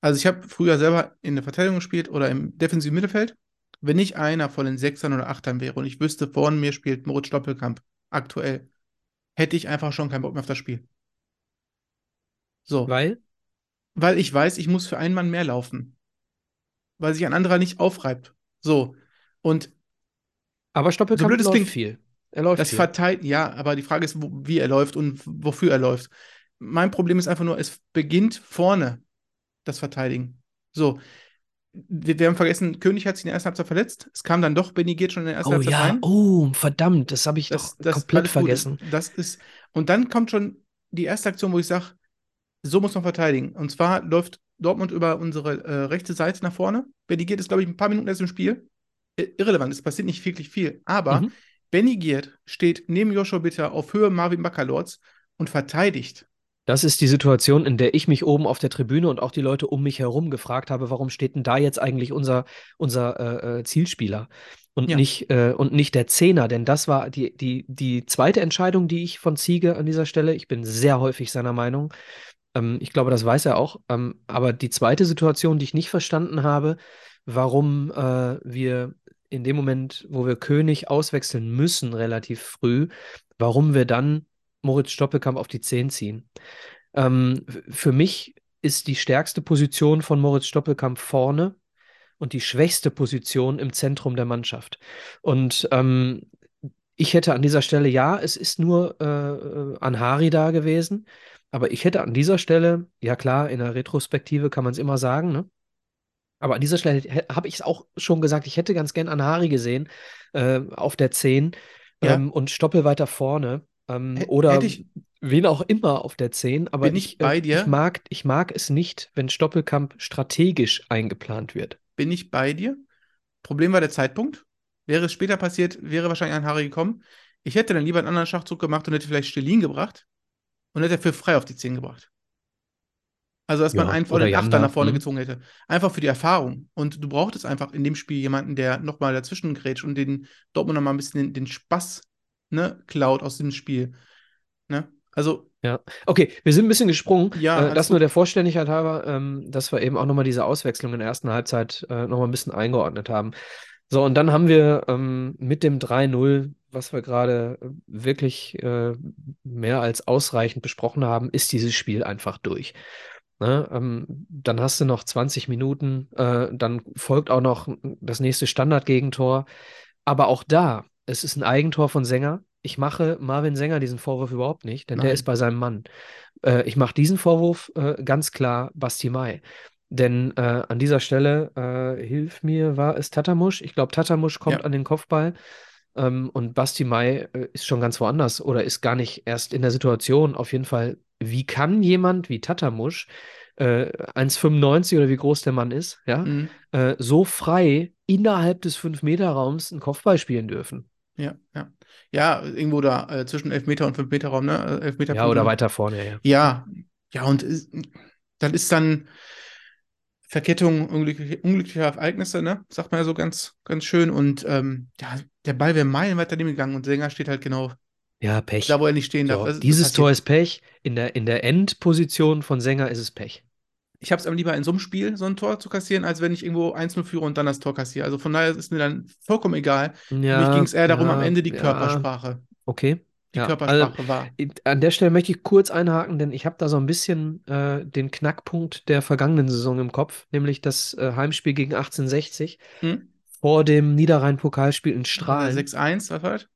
also ich habe früher selber in der Verteidigung gespielt oder im defensiven Mittelfeld. Wenn ich einer von den Sechsern oder Achtern wäre und ich wüsste, vor mir spielt Moritz Stoppelkamp aktuell, hätte ich einfach schon keinen Bock mehr auf das Spiel. So, Weil? weil ich weiß, ich muss für einen Mann mehr laufen, weil sich ein anderer nicht aufreibt. So, und Aber so Stoppelkamp blöd es läuft viel. Er läuft das verteilt, ja, aber die Frage ist, wie er läuft und wofür er läuft. Mein Problem ist einfach nur, es beginnt vorne, das Verteidigen. So, wir, wir haben vergessen, König hat sich in der ersten Halbzeit verletzt. Es kam dann doch Benny geht schon in der ersten Oh Halbzeit ja, rein. oh, verdammt, das habe ich Das, doch das, komplett alles gut. vergessen. Das ist, und dann kommt schon die erste Aktion, wo ich sage, so muss man verteidigen. Und zwar läuft Dortmund über unsere äh, rechte Seite nach vorne. Benny Giert ist, glaube ich, ein paar Minuten erst im Spiel. Irrelevant, es passiert nicht wirklich viel. Aber Mhm. Benny Giert steht neben Joshua Bitter auf Höhe Marvin Baccalords und verteidigt. Das ist die Situation, in der ich mich oben auf der Tribüne und auch die Leute um mich herum gefragt habe, warum steht denn da jetzt eigentlich unser, unser äh, äh, Zielspieler und Ja. nicht, äh, und nicht der Zehner? Denn das war die, die, die zweite Entscheidung, die ich von Ziege an dieser Stelle, ich bin sehr häufig seiner Meinung, ähm, ich glaube, das weiß er auch, ähm, aber die zweite Situation, die ich nicht verstanden habe, warum äh, wir in dem Moment, wo wir König auswechseln müssen, relativ früh, warum wir dann Moritz Stoppelkamp auf die 10 ziehen. Ähm, für mich ist die stärkste Position von Moritz Stoppelkamp vorne und die schwächste Position im Zentrum der Mannschaft. Und ähm, ich hätte an dieser Stelle, ja, es ist nur äh, Anhari da gewesen, aber ich hätte an dieser Stelle, ja klar, in der Retrospektive kann man es immer sagen, ne? Aber an dieser Stelle habe ich es auch schon gesagt, ich hätte ganz gern Anhari gesehen äh, auf der 10 Ja, ähm, und Stoppel weiter vorne. Ähm, H- oder ich, wen auch immer auf der 10. Aber bin ich ich, äh, bei ich, dir, mag, ich mag es nicht, wenn Stoppelkamp strategisch eingeplant wird. bin ich bei dir. Problem war der Zeitpunkt. Wäre es später passiert, wäre wahrscheinlich ein Harry gekommen. Ich hätte dann lieber einen anderen Schachzug gemacht und hätte vielleicht Stelin gebracht und hätte für frei auf die 10 gebracht. Also, dass man Ja, einen von oder den Achter nach vorne hm. gezogen hätte. Einfach für die Erfahrung. Und du brauchtest einfach in dem Spiel jemanden, der nochmal dazwischen grätscht und den Dortmund nochmal ein bisschen den, den Spaß ne, klaut aus dem Spiel. Ne? Also, Ja, okay, wir sind ein bisschen gesprungen. ja, Äh, das nur der Vollständigkeit halber, ähm, dass wir eben auch nochmal diese Auswechslung in der ersten Halbzeit äh, nochmal ein bisschen eingeordnet haben. So, und dann haben wir ähm, mit dem 3-0, was wir gerade äh, wirklich äh, mehr als ausreichend besprochen haben, ist dieses Spiel einfach durch. Ne? Ähm, dann hast du noch 20 Minuten, äh, dann folgt auch noch das nächste Standardgegentor. Aber auch da, es ist ein Eigentor von Sänger. Ich mache Marvin Sänger diesen Vorwurf überhaupt nicht, denn der ist Nein. bei seinem Mann. Äh, ich mache diesen Vorwurf äh, ganz klar Basti Mai. Denn äh, an dieser Stelle, äh, hilf mir, war es Tatamusch? Ich glaube, Tatamusch kommt Ja. an den Kopfball. Ähm, und Basti Mai äh, ist schon ganz woanders oder ist gar nicht erst in der Situation. Auf jeden Fall, wie kann jemand wie Tatamusch, äh, 1,95 oder wie groß der Mann ist, ja, Mhm. äh, so frei innerhalb des 5-Meter-Raums einen Kopfball spielen dürfen? Ja, ja. Ja, irgendwo da äh, zwischen Elfmeter und Fünf-Meter-Raum, ne? Äh, Elfmeter Ja, oder weiter vorne, ja. Ja, ja, und dann ist dann Verkettung unglückliche, unglücklicher Ereignisse, ne? Sagt man ja so ganz, ganz schön. Und ähm, ja, der Ball wäre meilenweit daneben gegangen und Sänger steht halt genau Ja, Pech. da, wo er nicht stehen darf. Das dieses. Tor ist Pech. In der, in der Endposition von Sänger ist es Pech. Ich habe es am lieber in so einem Spiel, so ein Tor zu kassieren, als wenn ich irgendwo 1-0 führe und dann das Tor kassiere. Also von daher ist mir dann vollkommen egal. Für mich Ja, ging es eher darum, am ja, Ende die ja, Körpersprache. okay. Die Ja, also Körpersprache war. an der Stelle möchte ich kurz einhaken, denn ich habe da so ein bisschen äh, den Knackpunkt der vergangenen Saison im Kopf, nämlich das äh, Heimspiel gegen 1860 Hm? vor dem Niederrhein-Pokalspiel in Strahlen. 6-1, was das?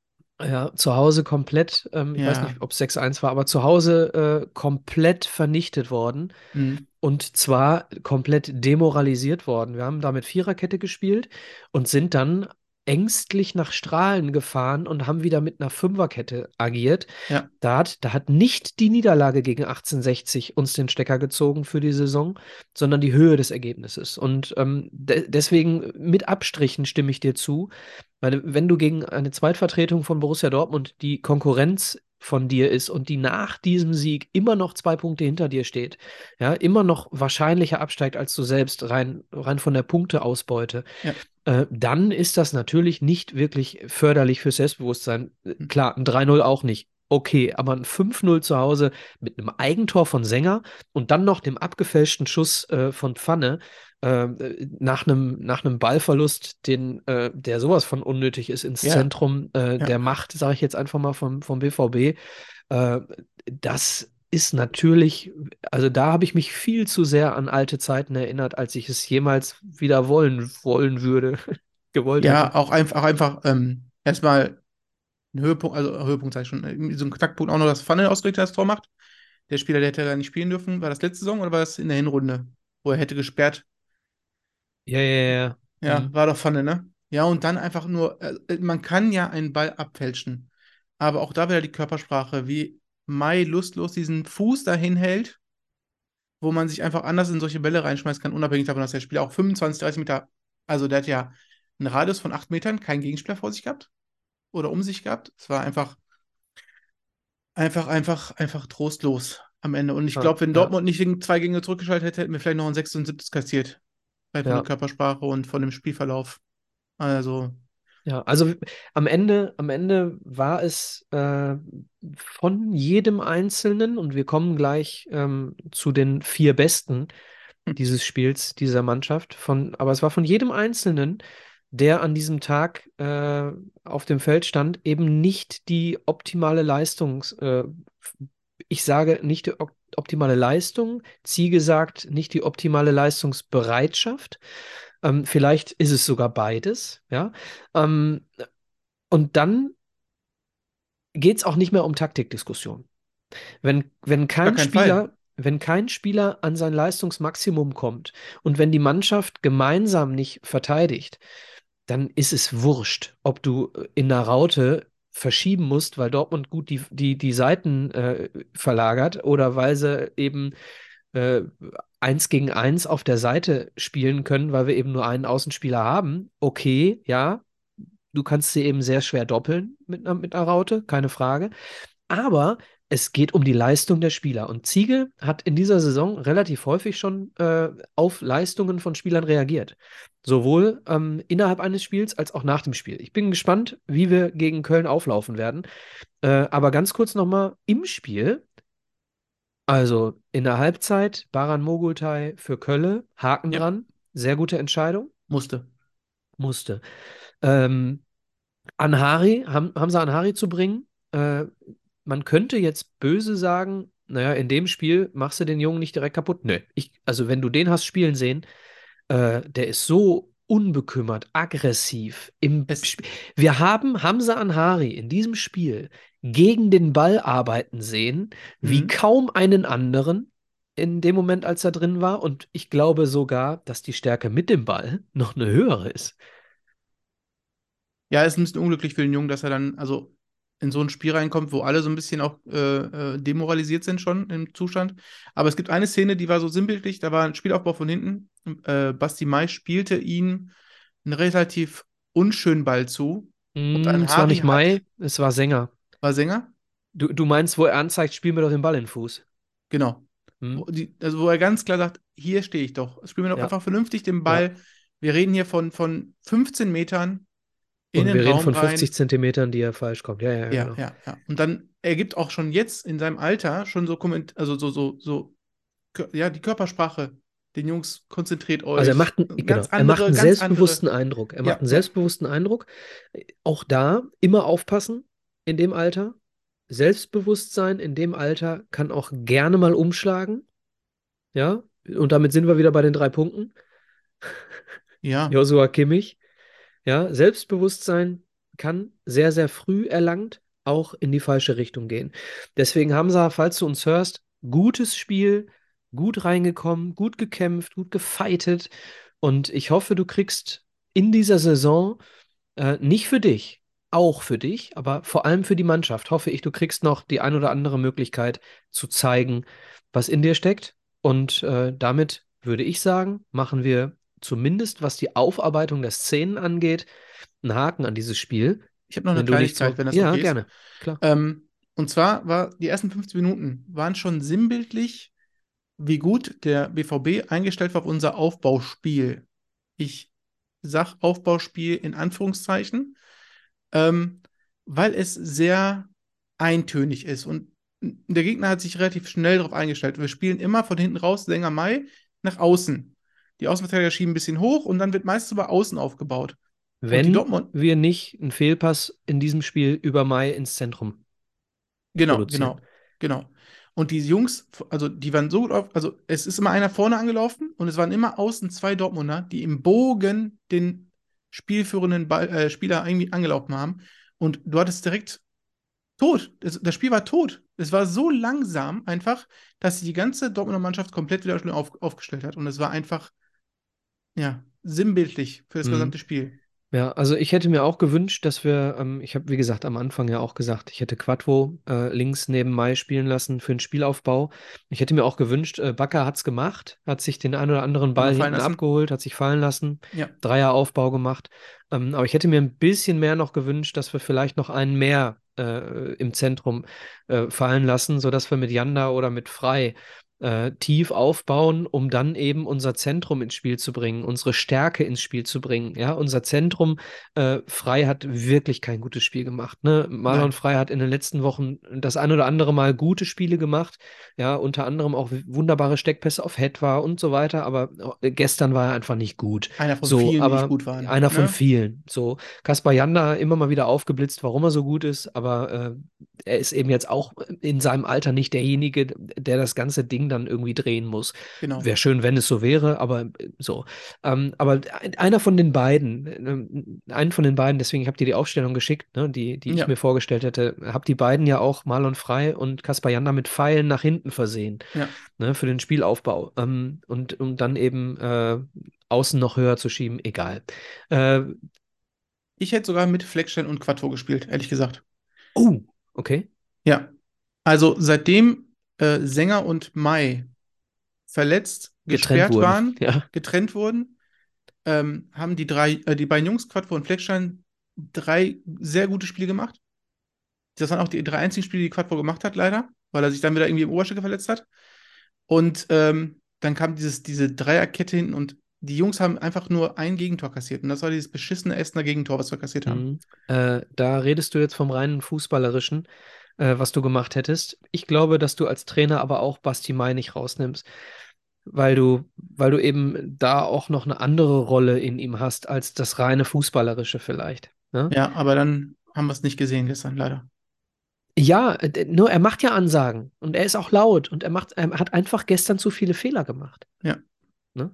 Ja, zu Hause komplett, ähm, ich weiß nicht, ob es 6-1 war, aber zu Hause äh, komplett vernichtet worden. Hm. Und zwar komplett demoralisiert worden. Wir haben da mit Viererkette gespielt und sind dann ängstlich nach Strahlen gefahren und haben wieder mit einer Fünferkette agiert. Ja. Da hat, da hat nicht die Niederlage gegen 1860 uns den Stecker gezogen für die Saison, sondern die Höhe des Ergebnisses. Und ähm, de deswegen mit Abstrichen stimme ich dir zu. Weil wenn du gegen eine Zweitvertretung von Borussia Dortmund die Konkurrenz von dir ist und die nach diesem Sieg immer noch zwei Punkte hinter dir steht, ja, immer noch wahrscheinlicher absteigt als du selbst, rein, rein von der Punkteausbeute, Ja. äh, dann ist das natürlich nicht wirklich förderlich fürs Selbstbewusstsein. Äh, Hm. Klar, ein 3-0 auch nicht. Okay, aber ein 5-0 zu Hause mit einem Eigentor von Sänger und dann noch dem abgefälschten Schuss äh, von Pfanne äh, nach einem nach einem Ballverlust, den, äh, der sowas von unnötig ist ins Ja. Zentrum äh, Ja. der Macht, sage ich jetzt einfach mal vom, vom BVB. Äh, das ist natürlich, also da habe ich mich viel zu sehr an alte Zeiten erinnert, als ich es jemals wieder wollen wollen würde, gewollt Ja, hätte. auch einfach, auch einfach ähm, erstmal ein Höhepunkt, also Höhepunkt sag ich schon, so ein Knackpunkt auch noch, dass Pfanne ausgerechnet das Tor macht. Der Spieler, der hätte gar nicht spielen dürfen, war das letzte Saison oder war das in der Hinrunde, wo er hätte gesperrt? Ja, ja, ja. Ja, Mhm. war doch Pfanne, ne? Ja, und dann einfach nur, äh, man kann ja einen Ball abfälschen, aber auch da wieder die Körpersprache, wie Mai lustlos diesen Fuß dahin hält, wo man sich einfach anders in solche Bälle reinschmeißen kann, unabhängig davon, dass der Spieler auch 25, 30 Meter, also der hat ja einen Radius von 8 Metern, keinen Gegenspieler vor sich gehabt oder um sich gehabt. Es war einfach, einfach, einfach, einfach trostlos am Ende. Und ich glaube, wenn. Dortmund nicht gegen zwei Gänge zurückgeschaltet hätte, hätten wir vielleicht noch ein 6 und 7 kassiert. Rein von der Körpersprache und von dem Spielverlauf. Also, Ja, also am Ende, am Ende war es äh, von jedem Einzelnen, und wir kommen gleich ähm, zu den vier Besten Hm. dieses Spiels, dieser Mannschaft, von, aber es war von jedem Einzelnen, der an diesem Tag äh, auf dem Feld stand, eben nicht die optimale Leistungs, äh, ich sage nicht die op optimale Leistung, Ziege sagt nicht die optimale Leistungsbereitschaft. Ähm, vielleicht ist es sogar beides, ja. Ähm, und dann geht es auch nicht mehr um Taktikdiskussion. Wenn, wenn kein keinen Spieler, Fall. wenn kein Spieler an sein Leistungsmaximum kommt und wenn die Mannschaft gemeinsam nicht verteidigt, dann ist es wurscht, ob du in einer Raute verschieben musst, weil Dortmund gut die, die, die Seiten äh, verlagert oder weil sie eben äh, eins gegen eins auf der Seite spielen können, weil wir eben nur einen Außenspieler haben. Okay, ja, du kannst sie eben sehr schwer doppeln mit mit einer Raute, keine Frage. Aber es geht um die Leistung der Spieler. Und Ziegel hat in dieser Saison relativ häufig schon äh, auf Leistungen von Spielern reagiert. Sowohl ähm, innerhalb eines Spiels als auch nach dem Spiel. Ich bin gespannt, wie wir gegen Köln auflaufen werden. Äh, aber ganz kurz nochmal im Spiel. Also in der Halbzeit Baran Mogultai für Kölle, Haken Ja. dran. Sehr gute Entscheidung. Musste. Musste. Ähm, Anhari, Ham, Hamza Anhari zu bringen. Äh, man könnte jetzt böse sagen, naja, in dem Spiel machst du den Jungen nicht direkt kaputt. Nö. Ich, also wenn du den hast spielen sehen, äh, der ist so unbekümmert, aggressiv im Es- Spiel. Wir haben Hamza Anhari in diesem Spiel gegen den Ball arbeiten sehen, wie Mhm. kaum einen anderen in dem Moment, als er drin war. Und ich glaube sogar, dass die Stärke mit dem Ball noch eine höhere ist. Ja, ist ein bisschen unglücklich für den Jungen, dass er dann also in so ein Spiel reinkommt, wo alle so ein bisschen auch äh, äh, demoralisiert sind schon im Zustand. Aber es gibt eine Szene, die war so sinnbildlich, da war ein Spielaufbau von hinten. Äh, Basti Mai spielte ihm einen relativ unschönen Ball zu. Mm, es war nicht hat- Mai, es war Sänger. War Sänger? Du, du meinst, wo er anzeigt, spiel mir doch den Ball in den Fuß. Genau. Hm? Wo, die, also wo er ganz klar sagt, hier stehe ich doch. Spiel mir doch Ja. einfach vernünftig den Ball. Wir reden hier von, von 15 Metern in Und wir reden von rein. 50 Zentimetern, die er falsch kommt. Ja, ja, Ja, genau. ja, ja. Und dann, er gibt auch schon jetzt in seinem Alter schon so Komment also so, so, so, ja, die Körpersprache. Den Jungs, konzentriert euch. Also er macht, einen, Ganz genau, er andere- macht einen selbstbewussten Eindruck. Er Ja, macht einen ja. selbstbewussten Eindruck. Auch da immer aufpassen in dem Alter. Selbstbewusstsein in dem Alter kann auch gerne mal umschlagen. Ja, und damit sind wir wieder bei den drei Punkten. Ja, Joshua Kimmich. Ja, Selbstbewusstsein kann sehr, sehr früh erlangt auch in die falsche Richtung gehen. Deswegen, Hamza, falls du uns hörst, gutes Spiel, gut reingekommen, gut gekämpft, gut gefeitet. Und ich hoffe, du kriegst in dieser Saison äh, nicht für dich, auch für dich, aber vor allem für die Mannschaft, hoffe ich, du kriegst noch die ein oder andere Möglichkeit zu zeigen, was in dir steckt. Und äh, damit würde ich sagen, machen wir zumindest, was die Aufarbeitung der Szenen angeht, einen Haken an dieses Spiel. ich habe noch eine Wenn Kleinigkeit, noch- wenn das ja, okay ist. gerne, klar. Ähm, und zwar war die ersten 15 Minuten waren schon sinnbildlich, wie gut der BVB eingestellt war auf unser Aufbauspiel. Ich sag Aufbauspiel in Anführungszeichen, ähm, weil es sehr eintönig ist und der Gegner hat sich relativ schnell darauf eingestellt. Wir spielen immer von hinten raus, Sänger Mai, nach außen. Die Außenverteidiger schieben ein bisschen hoch und dann wird meistens über außen aufgebaut. Wenn wir nicht einen Fehlpass in diesem Spiel über Mai ins Zentrum. Genau, produzieren. genau, genau. Und die Jungs, also die waren so gut auf, also es ist immer einer vorne angelaufen und es waren immer außen zwei Dortmunder, die im Bogen den spielführenden Ball, äh, Spieler irgendwie angelaufen haben. Und du hattest direkt tot. Das, das Spiel war tot. Es war so langsam einfach, dass die ganze Dortmunder Mannschaft komplett wieder auf, aufgestellt hat. Und es war einfach, ja, sinnbildlich für das Mhm. gesamte Spiel. Ja, also ich hätte mir auch gewünscht, dass wir, ähm, ich habe wie gesagt am Anfang ja auch gesagt, ich hätte Quattro äh, links neben Mai spielen lassen für den Spielaufbau. Ich hätte mir auch gewünscht, äh, Bakker hat es gemacht, hat sich den einen oder anderen Ball hinten lassen. abgeholt, hat sich fallen lassen, Ja. Dreieraufbau gemacht. Ähm, aber ich hätte mir ein bisschen mehr noch gewünscht, dass wir vielleicht noch einen mehr äh, im Zentrum äh, fallen lassen, sodass wir mit Janda oder mit Frei äh, tief aufbauen, um dann eben unser Zentrum ins Spiel zu bringen, unsere Stärke ins Spiel zu bringen. Ja, unser Zentrum, äh, Frei hat wirklich kein gutes Spiel gemacht. Ne? Marlon Nein. Frei hat in den letzten Wochen das ein oder andere Mal gute Spiele gemacht. Ja, unter anderem auch wunderbare Steckpässe auf Hetwa und so weiter. Aber äh, gestern war er einfach nicht gut. Einer von So, vielen, die aber nicht gut waren. einer von ne? vielen. So, Kaspar Janda immer mal wieder aufgeblitzt, warum er so gut ist, aber äh, er ist eben jetzt auch in seinem Alter nicht derjenige, der das ganze Ding Ding dann irgendwie drehen muss. Genau. Wäre schön, wenn es so wäre, aber äh, so. Ähm, aber einer von den beiden, äh, einen von den beiden, deswegen, ich habe dir die Aufstellung geschickt, ne, die, die ich Ja. mir vorgestellt hätte, habe die beiden ja auch Marlon Frei und Kaspar Janda mit Pfeilen nach hinten versehen, Ja. ne, für den Spielaufbau. Ähm, und um dann eben äh, außen noch höher zu schieben, egal. Äh, Ich hätte sogar mit Fleckstein und Quattro gespielt, ehrlich gesagt. oh, okay. Ja. Also seitdem äh, Sänger und Mai verletzt, Getrennt gesperrt wurden. waren, Ja. getrennt wurden, ähm, haben die drei, äh, die beiden Jungs, Quattro und Fleckstein, drei sehr gute Spiele gemacht. Das waren auch die drei einzigen Spiele, die Quattro gemacht hat, leider, weil er sich dann wieder irgendwie im Oberschenkel verletzt hat. Und ähm, dann kam dieses, diese Dreierkette hinten und die Jungs haben einfach nur ein Gegentor kassiert. Und das war dieses beschissene Essener Gegentor, was wir kassiert haben. Mhm. Äh, da redest du jetzt vom reinen Fußballerischen, äh, was du gemacht hättest. Ich glaube, dass du als Trainer aber auch Basti Mai nicht rausnimmst, weil du, weil du eben da auch noch eine andere Rolle in ihm hast als das reine Fußballerische vielleicht. Ne? Ja, aber dann haben wir es nicht gesehen gestern, leider. Ja, äh, nur er macht ja Ansagen und er ist auch laut und er macht, er hat einfach gestern zu viele Fehler gemacht. Ja. Ne?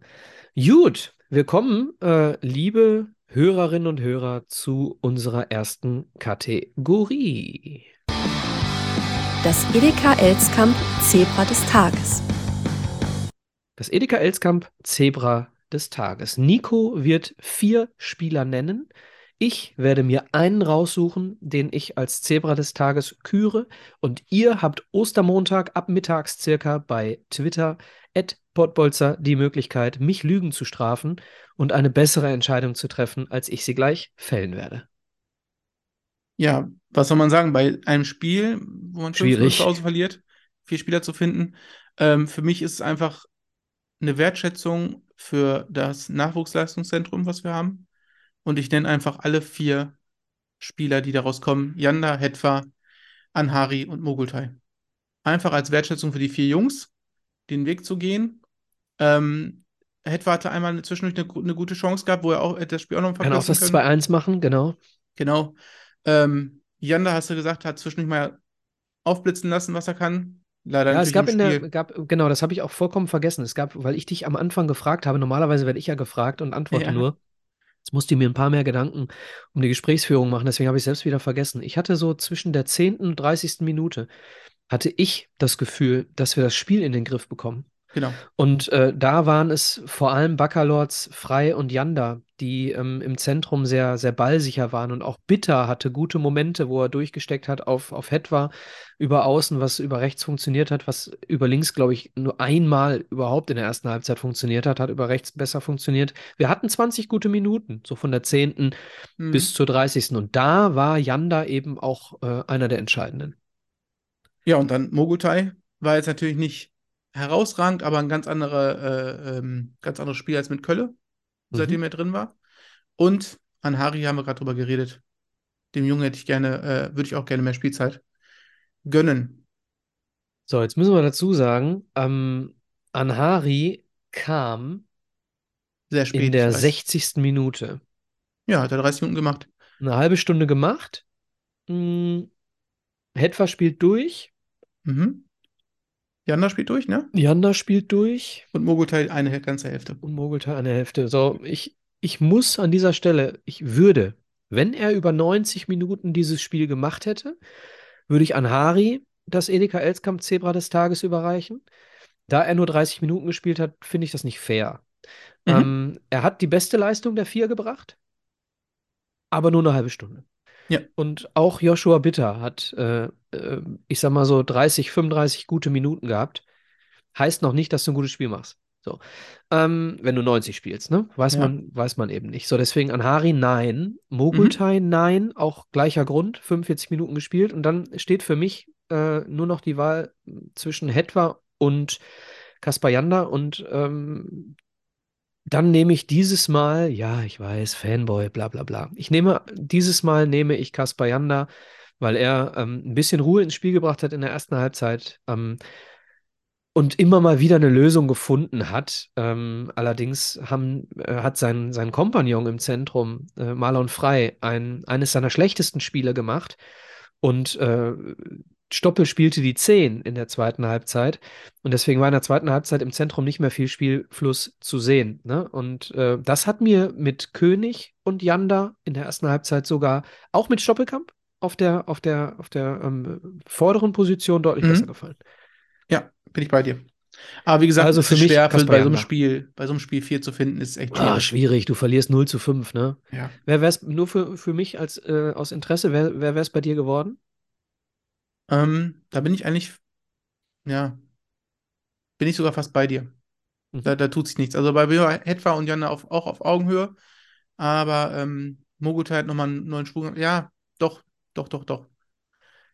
Gut, wir kommen, äh, liebe Hörerinnen und Hörer, zu unserer ersten Kategorie. Das Edeka Elskamp Zebra des Tages. Das Edeka Elskamp Zebra des Tages. Nico wird vier Spieler nennen. Ich werde mir einen raussuchen, den ich als Zebra des Tages küre. Und ihr habt Ostermontag ab mittags circa bei Twitter at Pottbolzer die Möglichkeit, mich Lügen zu strafen und eine bessere Entscheidung zu treffen, als ich sie gleich fällen werde. Ja, was soll man sagen? Bei einem Spiel, wo man 5 Schwierig. zu Hause verliert, vier Spieler zu finden, ähm, für mich ist es einfach eine Wertschätzung für das Nachwuchsleistungszentrum, was wir haben. Und ich nenne einfach alle vier Spieler, die daraus kommen: Janda, Hetwa, Anhari und Mogultai. Einfach als Wertschätzung für die vier Jungs, den Weg zu gehen. Ähm, Hetwa hatte einmal zwischendurch eine, eine gute Chance gehabt, wo er auch das Spiel auch noch Kann auch das können. 2-1 machen, genau. Genau. Ähm, Janda, hast du gesagt, hat zwischendurch mal aufblitzen lassen, was er kann. Leider Ja, es gab in der, gab, genau, das habe ich auch vollkommen vergessen. Es gab, weil ich dich am Anfang gefragt habe, normalerweise werde ich ja gefragt und antworte Ja. nur. Jetzt musste ich mir ein paar mehr Gedanken um die Gesprächsführung machen, deswegen habe ich selbst wieder vergessen. Ich hatte so zwischen der 10. und 30. Minute hatte ich das Gefühl, dass wir das Spiel in den Griff bekommen. Genau. Und äh, da waren es vor allem Baccalords, Frei und Janda, die ähm, im Zentrum sehr, sehr ballsicher waren. Und auch Bitter hatte gute Momente, wo er durchgesteckt hat auf, auf Hetwa über außen, was über rechts funktioniert hat, was über links, glaube ich, nur einmal überhaupt in der ersten Halbzeit funktioniert hat, hat über rechts besser funktioniert. Wir hatten 20 gute Minuten, so von der 10. Mhm. bis zur 30. Und da war Janda eben auch äh, einer der entscheidenden. Ja, und dann Mogultai war jetzt natürlich nicht herausragend, aber ein ganz anderer, äh, ähm, ganz anderes Spiel als mit Kölle, seitdem Mhm. er drin war. Und an Hari haben wir gerade drüber geredet. Dem Jungen hätte ich gerne, äh, würde ich auch gerne mehr Spielzeit gönnen. So, jetzt müssen wir dazu sagen, ähm, Anhari kam Sehr spät, in der ich weiß. 60. Minute. Ja, hat er 30 Minuten gemacht. Eine halbe Stunde gemacht. Hm, Hetwa spielt durch. Mhm. Janda spielt durch, ne? Janda spielt durch. Und Mogultai eine ganze Hälfte. Und Mogultai eine Hälfte. So, ich, ich muss an dieser Stelle, ich würde, wenn er über 90 Minuten dieses Spiel gemacht hätte, würde ich Anhari das Edeka Elskamp Zebra des Tages überreichen. Da er nur 30 Minuten gespielt hat, finde ich das nicht fair. Mhm. Ähm, er hat die beste Leistung der vier gebracht, aber nur eine halbe Stunde. Ja. Und auch Joshua Bitter hat, äh, äh, ich sag mal so 30, 35 gute Minuten gehabt. Heißt noch nicht, dass du ein gutes Spiel machst. So. Ähm, wenn du 90 spielst, ne? Weiß Ja. man, weiß man eben nicht. So, deswegen Anhari nein. Mogultai nein. Auch gleicher Grund, 45 Minuten gespielt. Und dann steht für mich äh, nur noch die Wahl zwischen Hetwa und Kaspar Janda. Und ähm, dann nehme ich dieses Mal, ja, ich weiß, Fanboy, bla bla bla. Ich nehme, dieses Mal nehme ich Kaspar Janda, weil er ähm, ein bisschen Ruhe ins Spiel gebracht hat in der ersten Halbzeit. Ähm, und immer mal wieder eine Lösung gefunden hat. Ähm, allerdings haben, äh, hat sein, sein Kompagnon im Zentrum, äh, Marlon Frei, ein, eines seiner schlechtesten Spiele gemacht. Und äh, Stoppel spielte die 10 in der zweiten Halbzeit und deswegen war in der zweiten Halbzeit im Zentrum nicht mehr viel Spielfluss zu sehen. Ne? Und äh, das hat mir mit König und Janda in der ersten Halbzeit sogar, auch mit Stoppelkamp auf der, auf der, auf der ähm, vorderen Position deutlich Mhm. besser gefallen. Ja, bin ich bei dir. Aber wie gesagt, Also für mich schwer, bei so einem. Spiel, bei so einem Spiel 4 zu finden, ist echt Ah, schwierig. schwierig, du verlierst 0 zu 5, ne? Ja. Wer wär's nur für, für mich als äh, aus Interesse, wer, wer wär's bei dir geworden? Ähm, da bin ich eigentlich, ja, bin ich sogar fast bei dir. Mhm. Da, da tut sich nichts. Also bei war Hetwa und Janne auf, auch auf Augenhöhe, aber ähm, Mogutai hat nochmal einen neuen Sprung. Ja, doch, doch, doch, doch.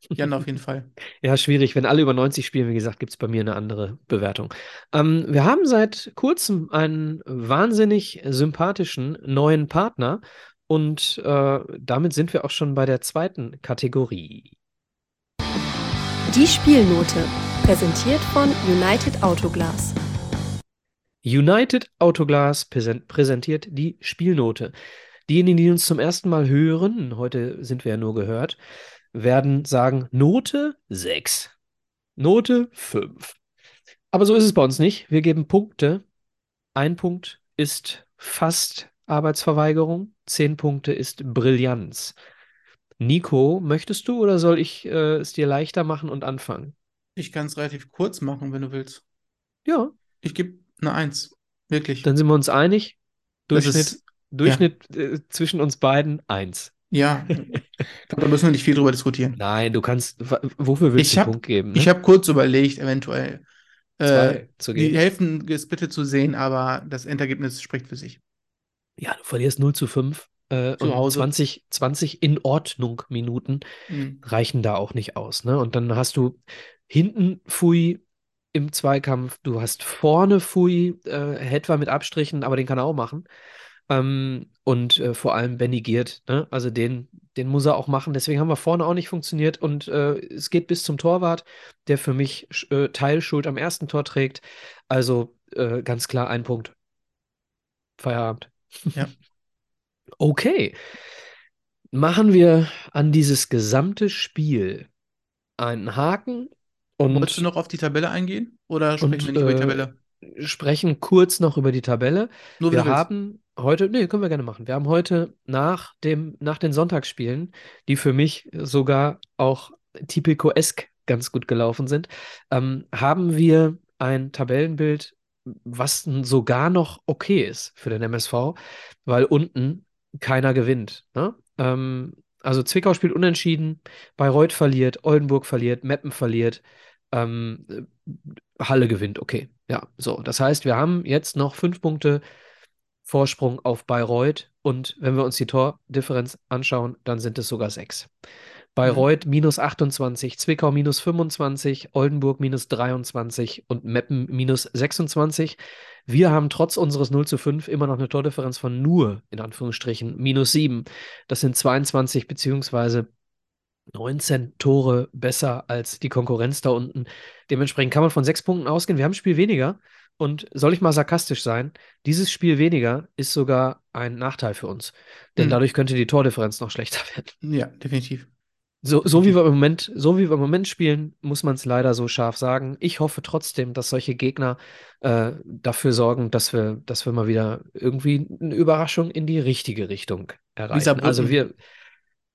Janne auf jeden Fall. Ja, schwierig. Wenn alle über 90 spielen, wie gesagt, gibt es bei mir eine andere Bewertung. Ähm, wir haben seit kurzem einen wahnsinnig sympathischen neuen Partner und äh, damit sind wir auch schon bei der zweiten Kategorie. Die Spielnote, präsentiert von United Autoglas. United Autoglas präsen- präsentiert die Spielnote. Diejenigen, die uns zum ersten Mal hören, heute sind wir ja nur gehört, werden sagen Note 6, Note 5. Aber so ist es bei uns nicht. Wir geben Punkte. Ein Punkt ist fast Arbeitsverweigerung, zehn Punkte ist Brillanz. Nico, möchtest du oder soll ich äh, es dir leichter machen und anfangen? Ich kann es relativ kurz machen, wenn du willst. Ja, Ich gebe eine Eins. Wirklich. dann sind wir uns einig. Durchschnitt, ist, Durchschnitt äh, zwischen uns beiden eins. ja, ich glaube, da müssen wir nicht viel drüber diskutieren. Nein, du kannst, wofür willst Ich du einen hab- Punkt geben? Ich ne? habe kurz überlegt, eventuell äh, die. Hälften ist bitte zu sehen, aber das Endergebnis spricht für sich. Ja, du verlierst 0 zu 5 äh, Zu und Hause. 20, 20 in Ordnung Minuten Mhm. reichen da auch nicht aus. Ne? Und dann hast du hinten Fui im Zweikampf, du hast vorne Fui, äh, etwa mit Abstrichen, aber den kann er auch machen. Ähm, und äh, vor allem Benny Giert, ne? Also den, den muss er auch machen. Deswegen haben wir vorne auch nicht funktioniert. Und äh, es geht bis zum Torwart, der für mich äh, Teilschuld am ersten Tor trägt. Also äh, ganz klar ein Punkt. Feierabend. Ja. Okay. Machen wir an dieses gesamte Spiel einen Haken Wolltest du und noch auf die Tabelle eingehen? Oder sprechen und, wir nicht über die äh, Tabelle? sprechen kurz noch über die Tabelle. Nur wenn Wir du willst. haben heute, nee, können wir gerne machen. Wir haben heute nach dem, nach den Sonntagsspielen, die für mich sogar auch Tipico-esk ganz gut gelaufen sind, ähm, haben wir ein Tabellenbild, was n- sogar noch okay ist für den MSV, weil unten keiner gewinnt. Ne? Ähm, also Zwickau spielt unentschieden, Bayreuth verliert, Oldenburg verliert, Meppen verliert, ähm, äh, Halle gewinnt, okay. Ja, so. Das heißt, wir haben jetzt noch fünf Punkte Vorsprung auf Bayreuth und wenn wir uns die Tordifferenz anschauen, dann sind es sogar sechs. Bayreuth minus 28, Zwickau minus 25, Oldenburg minus 23 und Meppen minus 26. Wir haben trotz unseres 0 zu 5 immer noch eine Tordifferenz von nur, in Anführungsstrichen, minus 7. Das sind 22 beziehungsweise 19 Tore besser als die Konkurrenz da unten. Dementsprechend kann man von sechs Punkten ausgehen. Wir haben ein Spiel weniger. Und soll ich mal sarkastisch sein? Dieses Spiel weniger ist sogar ein Nachteil für uns. Denn Hm. dadurch könnte die Tordifferenz noch schlechter werden. Ja, definitiv. So, so wie wir im Moment, so wie wir im Moment spielen, muss man es leider so scharf sagen. Ich hoffe trotzdem, dass solche Gegner äh, dafür sorgen, dass wir, dass wir mal wieder irgendwie eine Überraschung in die richtige Richtung erreichen. Also wir,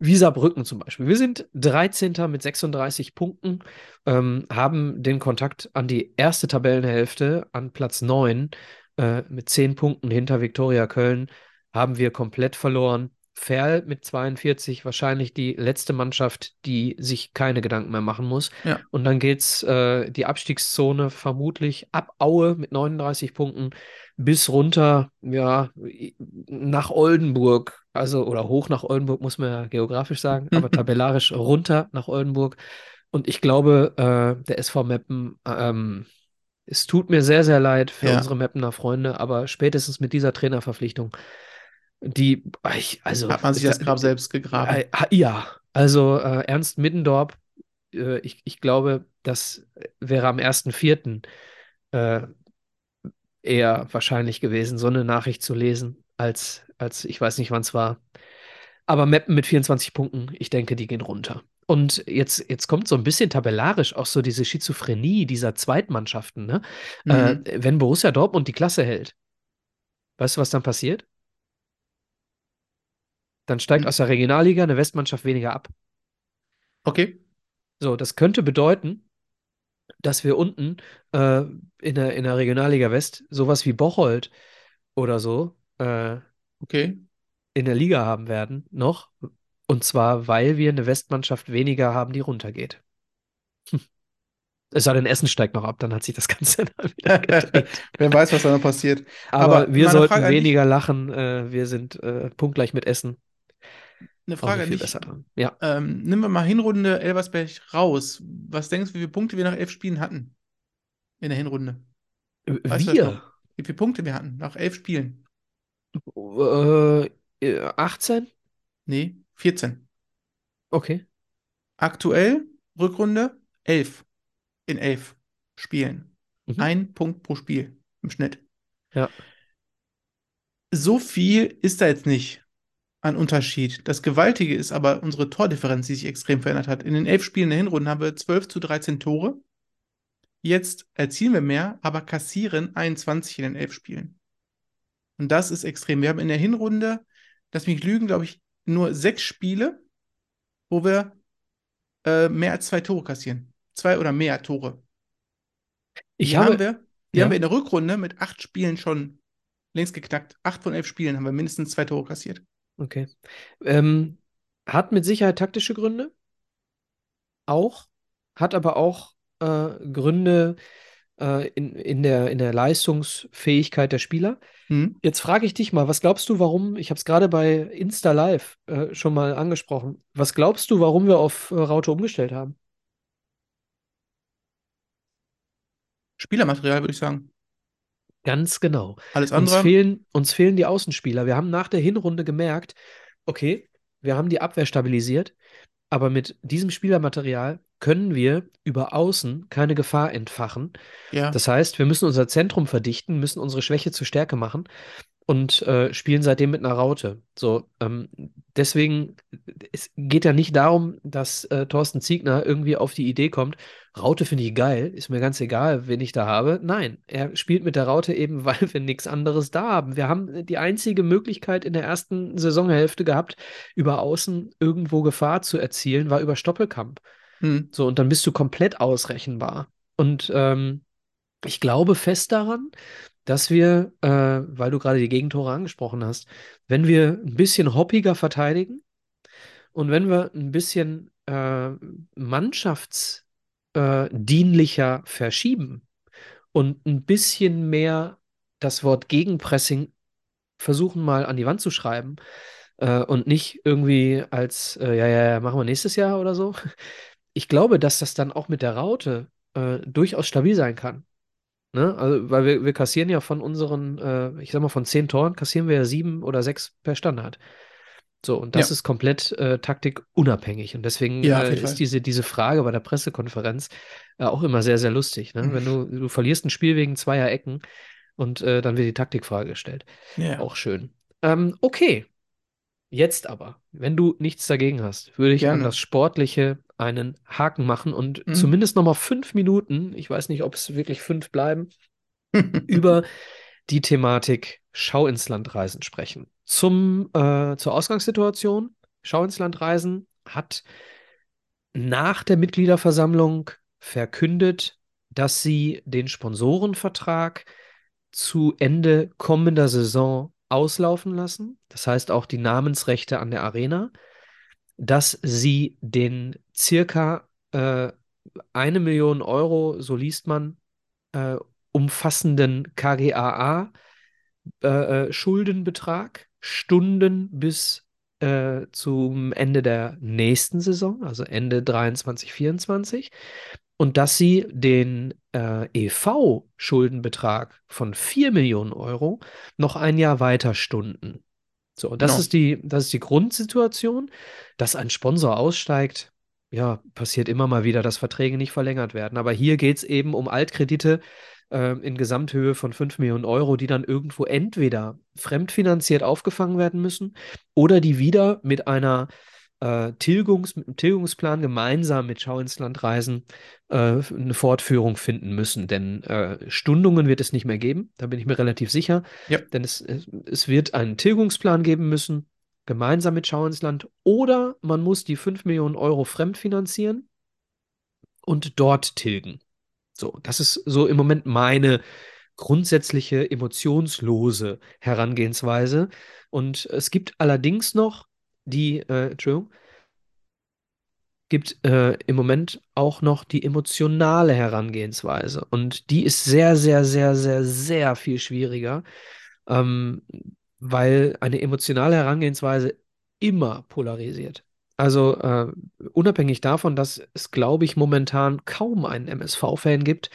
wie Saarbrücken zum Beispiel. Wir sind 13. mit 36 Punkten, ähm, haben den Kontakt an die erste Tabellenhälfte, an Platz 9, äh, mit 10 Punkten hinter Viktoria Köln, haben wir komplett verloren. Ferl mit 42, wahrscheinlich die letzte Mannschaft, die sich keine Gedanken mehr machen muss. Ja. Und dann geht's äh, die Abstiegszone vermutlich ab Aue mit 39 Punkten bis runter, ja, nach Oldenburg, also oder hoch nach Oldenburg, muss man ja geografisch sagen, aber tabellarisch runter nach Oldenburg. Und ich glaube, äh, der SV Meppen, ähm, es tut mir sehr, sehr leid für Ja. unsere Meppener Freunde, aber spätestens mit dieser Trainerverpflichtung, die, ich, also, Hat man sich das da- Grab selbst gegraben. äh, ha- ja, also äh, Ernst Middendorp, äh, ich, ich glaube, das wäre am 1.4. Äh, eher wahrscheinlich gewesen, so eine Nachricht zu lesen, als, als ich weiß nicht, wann es war. Aber Meppen mit 24 Punkten, ich denke, die gehen runter. Und jetzt, jetzt kommt so ein bisschen tabellarisch auch so diese Schizophrenie dieser Zweitmannschaften. Ne? Äh, Mhm. wenn Borussia Dortmund die Klasse hält, weißt du, was dann passiert? Dann steigt aus der Regionalliga eine Westmannschaft weniger ab. Okay. So, das könnte bedeuten, dass wir unten äh, in der, in der Regionalliga West sowas wie Bocholt oder so äh, Okay. in der Liga haben werden, noch. Und zwar, weil wir eine Westmannschaft weniger haben, die runtergeht. Hm. Es sei denn, Essen steigt noch ab, dann hat sich das Ganze dann wieder gedreht. Wer weiß, was da noch passiert. Aber, Aber wir sollten Frage weniger lachen. Äh, wir sind äh, punktgleich mit Essen Eine Frage nicht viel besser dran. Ja. Ähm, nehmen wir mal Hinrunde Elversberg raus. Was denkst du, wie viele Punkte wir nach elf Spielen hatten? In der Hinrunde. Weißt Wir? Wie viele Punkte wir hatten nach elf Spielen? äh, äh, 18? Nee, 14. Okay. Aktuell Rückrunde 11 in 11 Spielen. Mhm. Ein Punkt pro Spiel im Schnitt. Ja. So viel ist da jetzt nicht an Unterschied. Das Gewaltige ist aber unsere Tordifferenz, die sich extrem verändert hat. In den elf Spielen der Hinrunde haben wir 12 zu 13 Tore. Jetzt erzielen wir mehr, aber kassieren 21 in den elf Spielen. Und das ist extrem. Wir haben in der Hinrunde, lass mich lügen, glaube ich, nur sechs Spiele, wo wir äh, mehr als zwei Tore kassieren. Zwei oder mehr Tore. Ich die habe, haben wir, die ja. haben wir in der Rückrunde mit acht Spielen schon längst geknackt. Acht von elf Spielen haben wir mindestens zwei Tore kassiert. Okay. Ähm, hat mit Sicherheit taktische Gründe. Auch. Hat aber auch äh, Gründe äh, in, in der, in der Leistungsfähigkeit der Spieler. Hm? Jetzt frage ich dich mal, was glaubst du, warum, ich habe es gerade bei Insta Live äh, schon mal angesprochen, was glaubst du, warum wir auf äh, Raute umgestellt haben? Spielermaterial, würde ich sagen. Ganz genau. Alles Uns andere. fehlen, uns fehlen die Außenspieler. Wir haben nach der Hinrunde gemerkt, okay, wir haben die Abwehr stabilisiert, aber mit diesem Spielermaterial können wir über Außen keine Gefahr entfachen. Ja. Das heißt, wir müssen unser Zentrum verdichten, müssen unsere Schwäche zur Stärke machen und äh, spielen seitdem mit einer Raute. So, ähm, deswegen, es geht ja nicht darum, dass äh, Thorsten Ziegner irgendwie auf die Idee kommt, Raute finde ich geil, ist mir ganz egal, wen ich da habe. Nein, er spielt mit der Raute eben, weil wir nichts anderes da haben. Wir haben die einzige Möglichkeit in der ersten Saisonhälfte gehabt, über Außen irgendwo Gefahr zu erzielen, war über Stoppelkamp. Hm. So, und dann bist du komplett ausrechenbar. Und ähm, ich glaube fest daran, dass wir, äh, weil du gerade die Gegentore angesprochen hast, wenn wir ein bisschen hoppiger verteidigen und wenn wir ein bisschen äh, mannschaftsdienlicher verschieben und ein bisschen mehr das Wort Gegenpressing versuchen mal an die Wand zu schreiben äh, und nicht irgendwie als, äh, ja, ja, ja, machen wir nächstes Jahr oder so. Ich glaube, dass das dann auch mit der Raute äh, durchaus stabil sein kann. Ne? Also, weil wir, wir kassieren ja von unseren, äh, ich sag mal, von zehn Toren kassieren wir ja sieben oder sechs per Standard. So, und das Ja. ist komplett äh, taktikunabhängig. Und deswegen Ja, äh, ist Fall. diese, diese Frage bei der Pressekonferenz äh, auch immer sehr, sehr lustig. Ne? Wenn du, du verlierst ein Spiel wegen zweier Ecken und äh, dann wird die Taktikfrage gestellt. Ja. Auch schön. Ähm, okay. Jetzt aber, wenn du nichts dagegen hast, würde ich an Gerne. das Sportliche einen Haken machen und Mhm. zumindest noch mal fünf Minuten, ich weiß nicht, ob es wirklich fünf bleiben, über die Thematik Schau ins Land reisen sprechen. Zum, äh, zur Ausgangssituation. Schau ins Land reisen hat nach der Mitgliederversammlung verkündet, dass sie den Sponsorenvertrag zu Ende kommender Saison auslaufen lassen. Das heißt auch die Namensrechte an der Arena, dass sie den circa äh, eine Million Euro, so liest man, äh, umfassenden KGAA äh, äh, Stunden bis äh, zum Ende der nächsten Saison, also Ende 23, 24, und dass sie den äh, EV-Schuldenbetrag von 4 Millionen Euro noch ein Jahr weiter stunden. So, und das No. ist die, das ist die Grundsituation, dass ein Sponsor aussteigt. Ja, passiert immer mal wieder, dass Verträge nicht verlängert werden. Aber hier geht es eben um Altkredite äh, in Gesamthöhe von 5 Millionen Euro, die dann irgendwo entweder fremdfinanziert aufgefangen werden müssen oder die wieder mit einer äh, Tilgungs, mit Tilgungsplan gemeinsam mit Schau ins Land reisen äh, eine Fortführung finden müssen. Denn äh, Stundungen wird es nicht mehr geben, da bin ich mir relativ sicher. Ja. Denn es, es wird einen Tilgungsplan geben müssen, gemeinsam mit Schau ins Land. Oder man muss die 5 Millionen Euro fremdfinanzieren und dort tilgen. So, das ist so im Moment meine grundsätzliche emotionslose Herangehensweise. Und es gibt allerdings noch die, äh, Entschuldigung, gibt äh, im Moment auch noch die emotionale Herangehensweise. Und die ist sehr, sehr, sehr, sehr, sehr viel schwieriger, ähm, weil eine emotionale Herangehensweise immer polarisiert. Also äh, unabhängig davon, dass es, glaube ich, momentan kaum einen MSV-Fan gibt,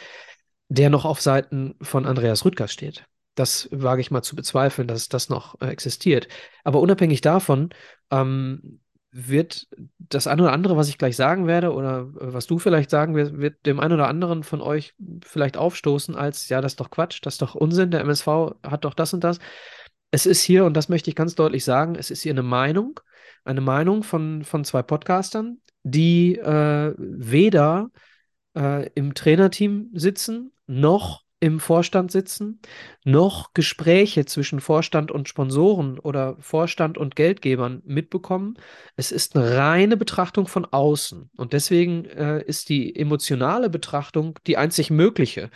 der noch auf Seiten von Andreas Rüttgers steht. Das wage ich mal zu bezweifeln, dass das noch äh, existiert. Aber unabhängig davon ähm, wird das eine oder andere, was ich gleich sagen werde oder äh, was du vielleicht sagen wirst, wird dem einen oder anderen von euch vielleicht aufstoßen als, ja, das ist doch Quatsch, das ist doch Unsinn, der MSV hat doch das und das. Es ist hier, und das möchte ich ganz deutlich sagen, es ist hier eine Meinung, eine Meinung von, von zwei Podcastern, die äh, weder äh, im Trainerteam sitzen, noch im Vorstand sitzen, noch Gespräche zwischen Vorstand und Sponsoren oder Vorstand und Geldgebern mitbekommen. Es ist eine reine Betrachtung von außen. Und deswegen äh, ist die emotionale Betrachtung die einzig mögliche,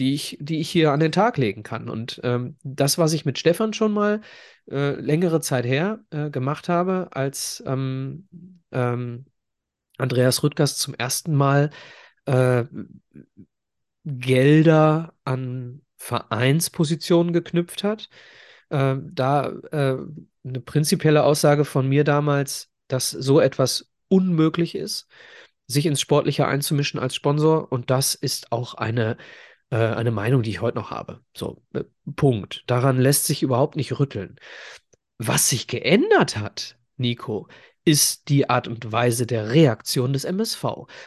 die ich, die ich hier an den Tag legen kann. Und ähm, das, was ich mit Stefan schon mal äh, längere Zeit her äh, gemacht habe, als ähm, ähm, Andreas Rüttgers zum ersten Mal äh, Gelder an Vereinspositionen geknüpft hat. Äh, da äh, eine prinzipielle Aussage von mir damals, dass so etwas unmöglich ist, sich ins Sportliche einzumischen als Sponsor. Und das ist auch eine, äh, eine Meinung, die ich heute noch habe. So, äh, Punkt. Daran lässt sich überhaupt nicht rütteln. Was sich geändert hat, Nico, ist die Art und Weise der Reaktion des MSV.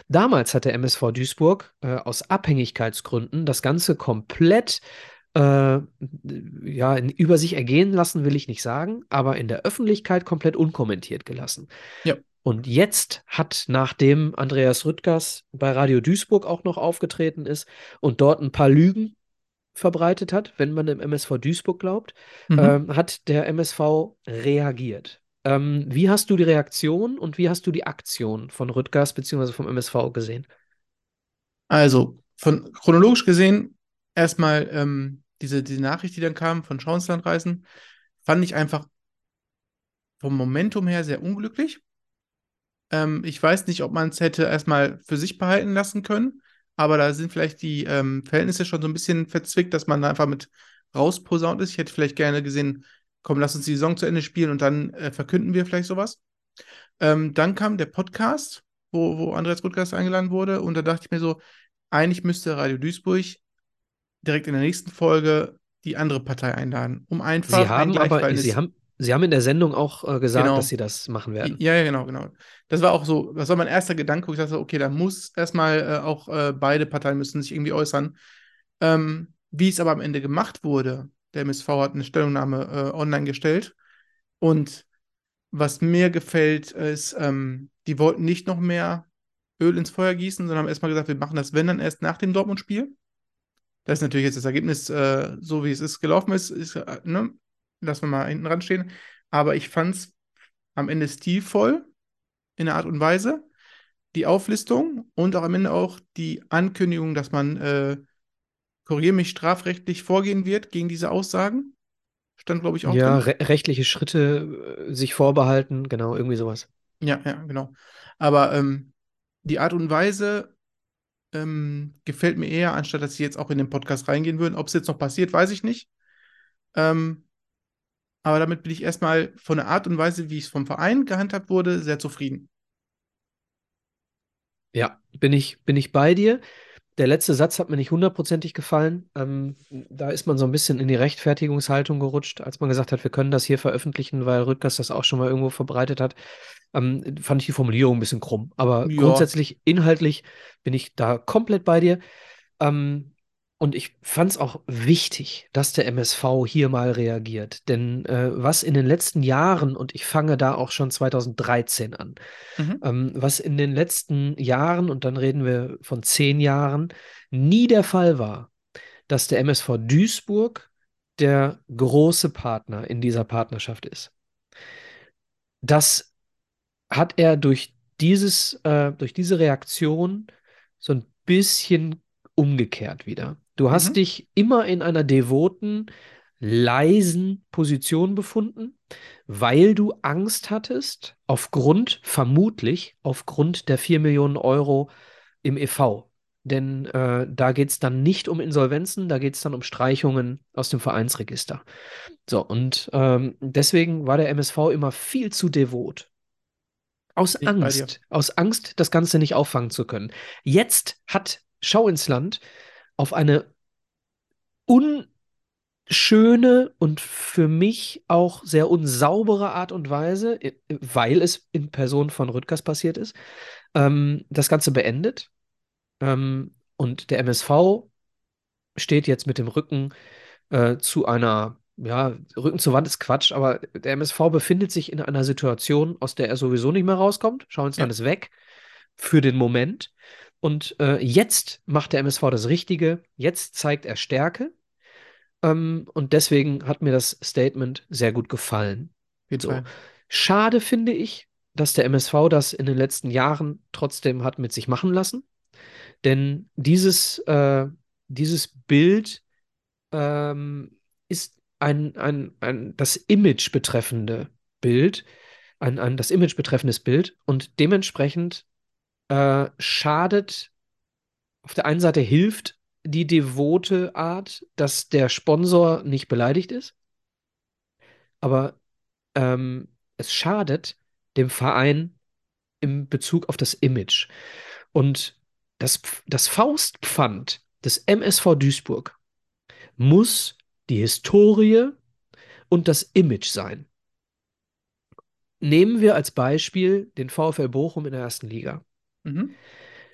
Damals hat der MSV Duisburg äh, aus Abhängigkeitsgründen das Ganze komplett äh, ja, über sich ergehen lassen, will ich nicht sagen, aber in der Öffentlichkeit komplett unkommentiert gelassen. Ja. Und jetzt hat, nachdem Andreas Rüttgers bei Radio Duisburg auch noch aufgetreten ist und dort ein paar Lügen verbreitet hat, wenn man dem MSV Duisburg glaubt, Mhm. ähm, hat der MSV reagiert. Ähm, wie hast du die Reaktion und wie hast du die Aktion von Rüttgers bzw. vom MSV gesehen? Also, von chronologisch gesehen, erstmal ähm, diese, diese Nachricht, die dann kam von Schauenslandreisen, fand ich einfach vom Momentum her sehr unglücklich. Ähm, ich weiß nicht, ob man es hätte erstmal für sich behalten lassen können, aber da sind vielleicht die ähm, Verhältnisse schon so ein bisschen verzwickt, dass man da einfach mit rausposaunt ist. Ich hätte vielleicht gerne gesehen, komm, lass uns die Saison zu Ende spielen und dann äh, verkünden wir vielleicht sowas. Ähm, dann kam der Podcast, wo, wo Andreas Rüttgers eingeladen wurde und da dachte ich mir so, eigentlich müsste Radio Duisburg direkt in der nächsten Folge die andere Partei einladen, um einfach Sie haben ein aber, Sie haben, Sie haben in der Sendung auch äh, gesagt, Genau. dass Sie das machen werden. Ja, ja, genau, genau. Das war auch so, das war mein erster Gedanke, wo ich dachte, okay, da muss erstmal äh, auch äh, beide Parteien müssen sich irgendwie äußern. Ähm, wie es aber am Ende gemacht wurde, der MSV hat eine Stellungnahme äh, online gestellt und was mir gefällt, ist, ähm, die wollten nicht noch mehr Öl ins Feuer gießen, sondern haben erstmal gesagt, wir machen das, wenn dann erst nach dem Dortmund-Spiel. Das ist natürlich jetzt das Ergebnis, äh, so wie es ist gelaufen ist, ist äh, ne? lassen wir mal hinten ran stehen. Aber ich fand es am Ende stilvoll in der Art und Weise, die Auflistung und auch am Ende auch die Ankündigung, dass man, äh, korrigiere mich, strafrechtlich vorgehen wird gegen diese Aussagen. Stand, glaube ich, auch Ja, re rechtliche Schritte äh, sich vorbehalten, genau, irgendwie sowas. Ja, ja, genau. Aber ähm, die Art und Weise ähm, gefällt mir eher, anstatt dass sie jetzt auch in den Podcast reingehen würden. Ob es jetzt noch passiert, weiß ich nicht. Ähm, aber damit bin ich erstmal von der Art und Weise, wie es vom Verein gehandhabt wurde, sehr zufrieden. Ja, bin ich, bin ich bei dir. Der letzte Satz hat mir nicht hundertprozentig gefallen. Ähm, da ist man so ein bisschen in die Rechtfertigungshaltung gerutscht, als man gesagt hat, wir können das hier veröffentlichen, weil Rüttgers das auch schon mal irgendwo verbreitet hat. Ähm, fand ich die Formulierung ein bisschen krumm. Aber Ja. grundsätzlich, inhaltlich bin ich da komplett bei dir. Ähm, und ich fand es auch wichtig, dass der MSV hier mal reagiert. Denn äh, was in den letzten Jahren, und ich fange da auch schon 2013 an, Mhm. ähm, was in den letzten Jahren, und dann reden wir von zehn Jahren, nie der Fall war, dass der MSV Duisburg der große Partner in dieser Partnerschaft ist. Das hat er durch dieses, äh, durch diese Reaktion so ein bisschen umgekehrt wieder. Du hast Mhm. dich immer in einer devoten, leisen Position befunden, weil du Angst hattest, aufgrund, vermutlich aufgrund der 4 Millionen Euro im e.V. Denn äh, da geht es dann nicht um Insolvenzen, da geht es dann um Streichungen aus dem Vereinsregister. So, und ähm, deswegen war der MSV immer viel zu devot. Aus ich. Angst, aus Angst, das Ganze nicht auffangen zu können. Jetzt hat Schau ins Land auf eine unschöne und für mich auch sehr unsaubere Art und Weise, weil es in Person von Rüttgers passiert ist, ähm, das Ganze beendet. Ähm, und der MSV steht jetzt mit dem Rücken äh, zu einer, ja, Rücken zur Wand ist Quatsch, aber der MSV befindet sich in einer Situation, aus der er sowieso nicht mehr rauskommt. Schau ins Ja. Ist weg für den Moment. Und äh, jetzt macht der MSV das Richtige. Jetzt zeigt er Stärke. Ähm, und deswegen hat mir das Statement sehr gut gefallen. So. Schade finde ich, dass der MSV das in den letzten Jahren trotzdem hat mit sich machen lassen. Denn dieses, äh, dieses Bild ähm, ist ein, ein, ein, das Image betreffende Bild, ein, ein, das Image betreffendes Bild und dementsprechend äh, schadet, auf der einen Seite hilft die devote Art, dass der Sponsor nicht beleidigt ist, aber ähm, es schadet dem Verein im Bezug auf das Image. Und das, das Faustpfand des MSV Duisburg muss die Historie und das Image sein. Nehmen wir als Beispiel den VfL Bochum in der ersten Liga. Mhm.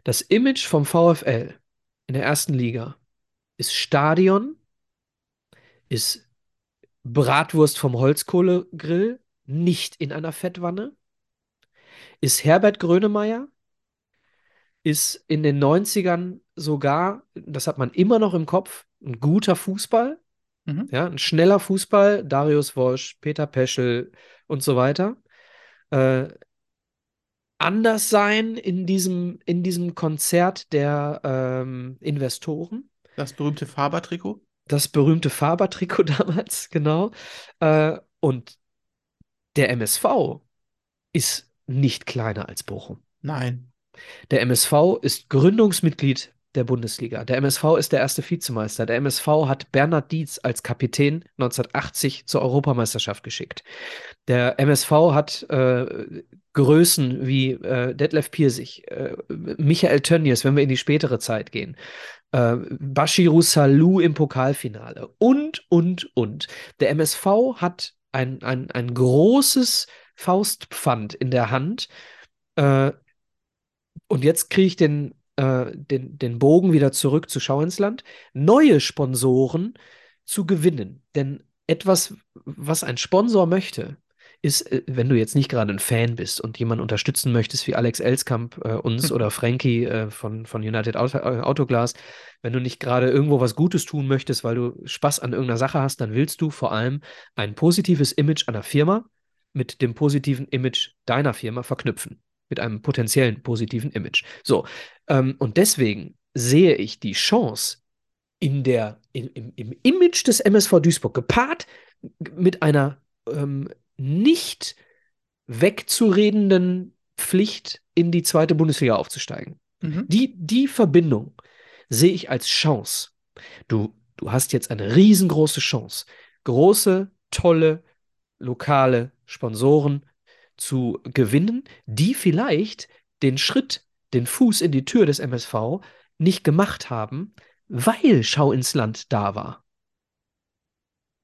Das Image vom VfL in der ersten Liga ist Stadion, ist Bratwurst vom Holzkohlegrill, nicht in einer Fettwanne, ist Herbert Grönemeyer, ist in den 90ern sogar, das hat man immer noch im Kopf, ein guter Fußball, Mhm. ja, ein schneller Fußball, Darius Wosch, Peter Peschel und so weiter. Äh, anders sein in diesem, in diesem Konzert der ähm, Investoren. Das berühmte Faber-Trikot. Das berühmte Faber-Trikot damals, genau. Äh, und der MSV ist nicht kleiner als Bochum. Nein. Der MSV ist Gründungsmitglied der Bundesliga. Der MSV ist der erste Vizemeister. Der MSV hat Bernhard Dietz als Kapitän 1980 zur Europameisterschaft geschickt. Der MSV hat äh, Größen wie äh, Detlef Piersig, äh, Michael Tönnies, wenn wir in die spätere Zeit gehen, äh, Bashiru Salou im Pokalfinale und, und, und. Der MSV hat ein, ein, ein großes Faustpfand in der Hand. Äh, und jetzt kriege ich den, äh, den, den Bogen wieder zurück zu Schau ins Land, neue Sponsoren zu gewinnen. Denn etwas, was ein Sponsor möchte, ist, äh, wenn du jetzt nicht gerade ein Fan bist und jemanden unterstützen möchtest, wie Alex Elskamp äh, uns oder Frankie äh, von, von United Auto, äh, Autoglas, wenn du nicht gerade irgendwo was Gutes tun möchtest, weil du Spaß an irgendeiner Sache hast, dann willst du vor allem ein positives Image einer Firma mit dem positiven Image deiner Firma verknüpfen. Mit einem potenziellen positiven Image. So, ähm, und deswegen sehe ich die Chance in der, in, im, im Image des MSV Duisburg gepaart mit einer ähm, nicht wegzuredenden Pflicht, in die zweite Bundesliga aufzusteigen. Mhm. Die, die Verbindung sehe ich als Chance. Du, du hast jetzt eine riesengroße Chance, große, tolle, lokale Sponsoren zu gewinnen, die vielleicht den Schritt, den Fuß in die Tür des MSV nicht gemacht haben, weil Schau ins Land da war.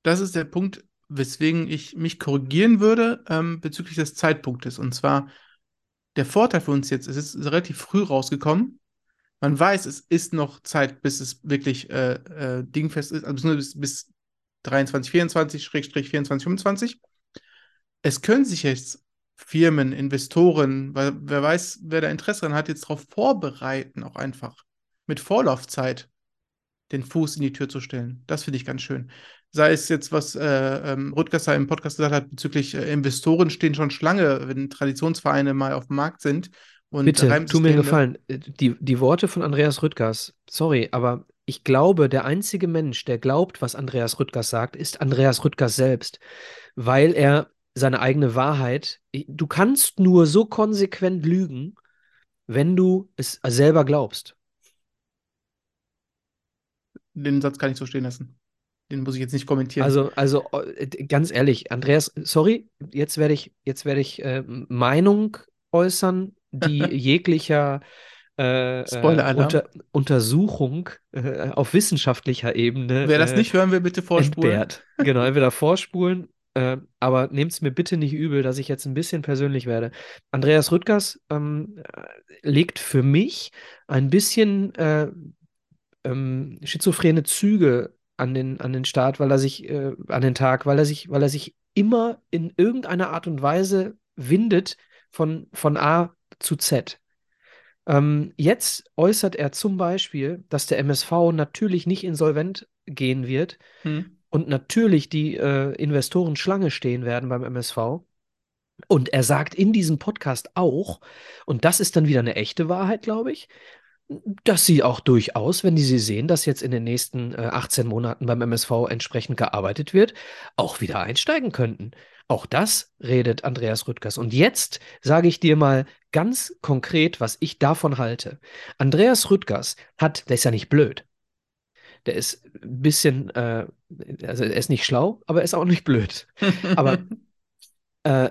Das ist der Punkt, weswegen ich mich korrigieren würde ähm, bezüglich des Zeitpunktes. Und zwar, der Vorteil für uns jetzt, es ist relativ früh rausgekommen. Man weiß, es ist noch Zeit, bis es wirklich äh, äh, dingfest ist, also bis, bis 23, 24, Schrägstrich 24, 25. Es können sich jetzt Firmen, Investoren, weil wer weiß, wer da Interesse dran hat, jetzt darauf vorbereiten, auch einfach mit Vorlaufzeit den Fuß in die Tür zu stellen. Das finde ich ganz schön. Sei es jetzt, was äh, ähm, Rüttgesser im Podcast gesagt hat, bezüglich äh, Investoren stehen schon Schlange, wenn Traditionsvereine mal auf dem Markt sind. Und Bitte, tu mir einen Reimsysteme- Gefallen. Äh, Die, die Worte von Andreas Rüttgers, sorry, aber ich glaube, der einzige Mensch, der glaubt, was Andreas Rüttgers sagt, ist Andreas Rüttgers selbst, weil er seine eigene Wahrheit, du kannst nur so konsequent lügen, wenn du es selber glaubst. Den Satz kann ich so stehen lassen. Den muss ich jetzt nicht kommentieren. Also, also ganz ehrlich, Andreas, sorry, jetzt werde ich, jetzt werde ich äh, Meinung äußern, die jeglicher äh, äh, unter, Untersuchung äh, auf wissenschaftlicher Ebene Wer das äh, nicht hören will, bitte vorspulen. entbehrt. Genau, entweder vorspulen, äh, aber nehmt es mir bitte nicht übel, dass ich jetzt ein bisschen persönlich werde. Andreas Rüttgers ähm, äh, legt für mich ein bisschen äh, ähm, schizophrene Züge an den, an den Start, weil er sich, äh, an den Tag, weil er sich, weil er sich immer in irgendeiner Art und Weise windet von, von A zu Z. Ähm, jetzt äußert er zum Beispiel, dass der MSV natürlich nicht insolvent gehen wird Hm. Und natürlich die äh, Investoren Schlange stehen werden beim MSV. Und er sagt in diesem Podcast auch, und das ist dann wieder eine echte Wahrheit, glaube ich, dass sie auch durchaus, wenn die sie sehen, dass jetzt in den nächsten äh, 18 Monaten beim MSV entsprechend gearbeitet wird, auch wieder einsteigen könnten. Auch das redet Andreas Rüttgers. Und jetzt sage ich dir mal ganz konkret, was ich davon halte. Andreas Rüttgers hat, der ist ja nicht blöd. Der ist ein bisschen, äh, also er ist nicht schlau, aber er ist auch nicht blöd. Aber äh,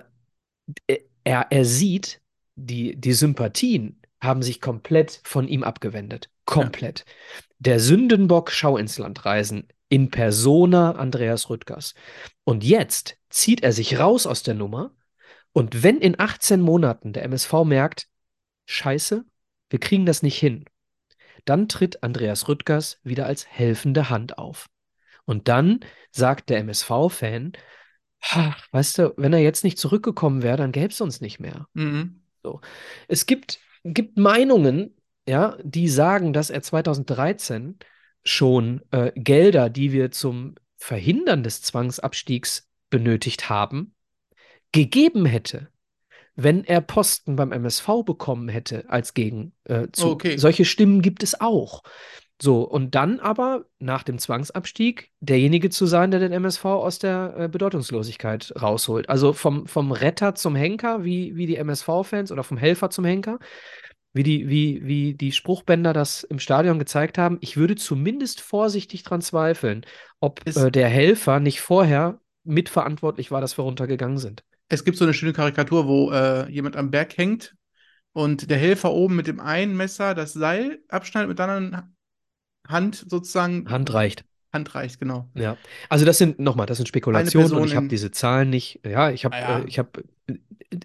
er, er sieht, die, die Sympathien haben sich komplett von ihm abgewendet. Komplett. Der Sündenbock Schau ins Land reisen in persona Andreas Rüttgers. Und jetzt zieht er sich raus aus der Nummer. Und wenn in 18 Monaten der MSV merkt, Scheiße, wir kriegen das nicht hin, dann tritt Andreas Rüttgers wieder als helfende Hand auf. Und dann sagt der MSV-Fan, "Ha, weißt du, wenn er jetzt nicht zurückgekommen wäre, dann gäbe es uns nicht mehr. Mhm. Es gibt, gibt Meinungen, ja, die sagen, dass er 2013 schon äh, Gelder, die wir zum Verhindern des Zwangsabstiegs benötigt haben, gegeben hätte, wenn er Posten beim MSV bekommen hätte als Gegenzug. Äh. Okay. Solche Stimmen gibt es auch. So, und dann aber nach dem Zwangsabstieg derjenige zu sein, der den MSV aus der äh, Bedeutungslosigkeit rausholt. Also vom, vom Retter zum Henker, wie, wie die MSV-Fans, oder vom Helfer zum Henker, wie die, wie, wie die Spruchbänder das im Stadion gezeigt haben. Ich würde zumindest vorsichtig dran zweifeln, ob äh, der Helfer nicht vorher mitverantwortlich war, dass wir runtergegangen sind. Es gibt so eine schöne Karikatur, wo äh, jemand am Berg hängt und der Helfer oben mit dem einen Messer das Seil abschneidet, mit der anderen Hand sozusagen Hand reicht. Hand reicht, genau. Ja, also das sind nochmal, das sind Spekulationen und ich habe diese Zahlen nicht. Ja, ich habe, Ah ja. äh, ich habe, äh,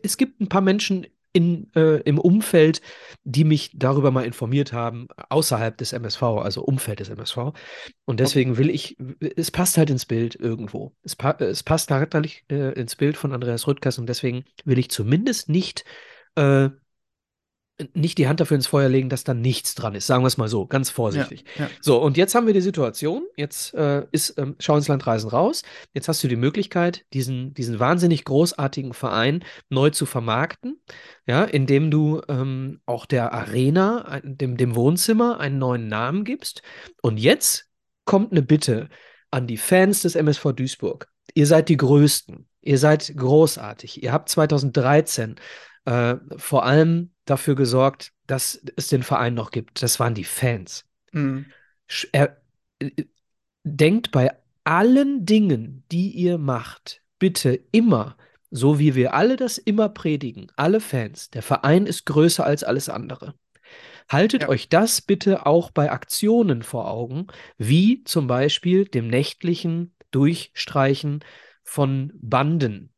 es gibt ein paar Menschen in, äh, im Umfeld, die mich darüber mal informiert haben, außerhalb des MSV, also Umfeld des MSV. Und deswegen will ich, es passt halt ins Bild irgendwo. Es, pa es passt charakterlich äh, ins Bild von Andreas Rüttgers und deswegen will ich zumindest nicht äh, nicht die Hand dafür ins Feuer legen, dass da nichts dran ist. Sagen wir es mal so, ganz vorsichtig. Ja. So, und jetzt haben wir die Situation, jetzt äh, ist ähm, Schau ins Land Reisen raus. Jetzt hast du die Möglichkeit, diesen, diesen wahnsinnig großartigen Verein neu zu vermarkten, ja, indem du ähm, auch der Arena, dem, dem Wohnzimmer, einen neuen Namen gibst. Und jetzt kommt eine Bitte an die Fans des MSV Duisburg. Ihr seid die Größten. Ihr seid großartig. Ihr habt 2013 äh, vor allem dafür gesorgt, dass es den Verein noch gibt. Das waren die Fans. Mhm. Er, äh, denkt bei allen Dingen, die ihr macht, bitte immer, so wie wir alle das immer predigen, alle Fans, der Verein ist größer als alles andere. Haltet Ja. euch das bitte auch bei Aktionen vor Augen, wie zum Beispiel dem nächtlichen Durchstreichen von Banden.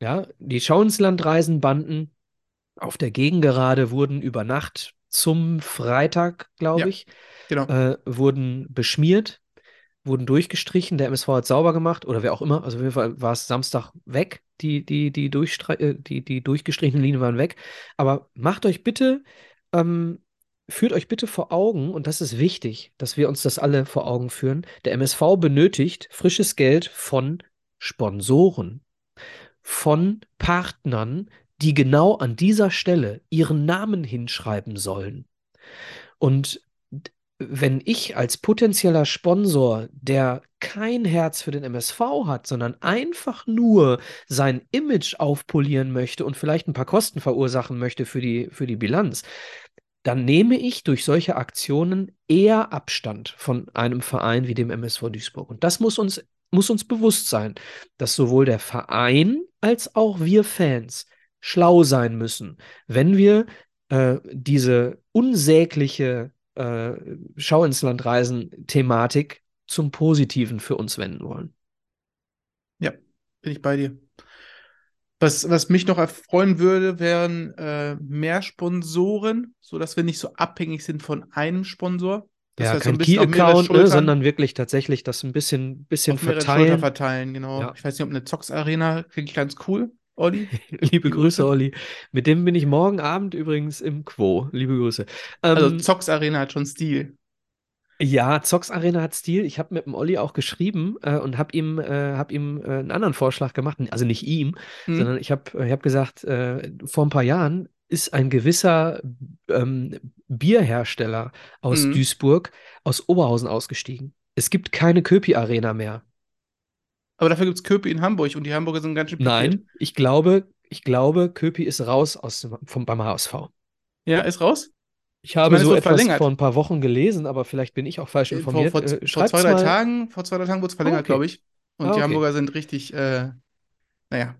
Ja, die Schauenslandreisenbanden auf der Gegengerade wurden über Nacht zum Freitag, glaube Ja. ich, Genau. äh, wurden beschmiert, wurden durchgestrichen. Der MSV hat sauber gemacht oder wer auch immer. Also auf jeden Fall war es Samstag weg. Die, die, die, durchstre äh, die, die durchgestrichenen Linien waren weg. Aber macht euch bitte, ähm, führt euch bitte vor Augen, und das ist wichtig, dass wir uns das alle vor Augen führen. Der MSV benötigt frisches Geld von Sponsoren, von Partnern, die genau an dieser Stelle ihren Namen hinschreiben sollen. Und wenn ich als potenzieller Sponsor, der kein Herz für den MSV hat, sondern einfach nur sein Image aufpolieren möchte und vielleicht ein paar Kosten verursachen möchte für die, für die Bilanz, dann nehme ich durch solche Aktionen eher Abstand von einem Verein wie dem MSV Duisburg. Und das muss uns, muss uns bewusst sein, dass sowohl der Verein als auch wir Fans schlau sein müssen, wenn wir äh, diese unsägliche äh, Schau ins Land reisen Thematik zum Positiven für uns wenden wollen. Bin ich bei dir. Was, was mich noch erfreuen würde, wären äh, mehr Sponsoren, sodass wir nicht so abhängig sind von einem Sponsor. Ja, so kein ein bisschen auf mehrere Key-Account, ne, sondern wirklich tatsächlich das ein bisschen, bisschen verteilen. verteilen, genau. Ja. Ich weiß nicht, ob eine Zox-Arena klingt ich ganz cool, Olli. Liebe Grüße. Olli. Mit dem bin ich morgen Abend übrigens im Quo. Liebe Grüße. Also Ähm, Zox-Arena hat schon Stil. Ja, Zox Arena hat Stil. Ich habe mit dem Olli auch geschrieben äh, und habe ihm, äh, hab ihm äh, einen anderen Vorschlag gemacht. Also nicht ihm, Hm? sondern ich habe ich hab gesagt, äh, vor ein paar Jahren ist ein gewisser ähm, Bierhersteller aus Mhm. Duisburg aus Oberhausen ausgestiegen. Es gibt keine Köpi Arena mehr. Aber dafür gibt es Köpi in Hamburg und die Hamburger sind ganz schön pikiert. Nein, ich glaube, ich glaube, Köpi ist raus aus vom, beim HSV. Ja, ist raus? Ich habe meine, so etwas verlängert. vor ein paar Wochen gelesen, aber vielleicht bin ich auch falsch Äh, informiert. Vor, vor, Äh, vor schreibt's zwei, drei mal. Tagen, vor zwei, drei Tagen wurde es verlängert, okay. glaube ich. Und Ah, die okay. Hamburger sind richtig, äh, naja.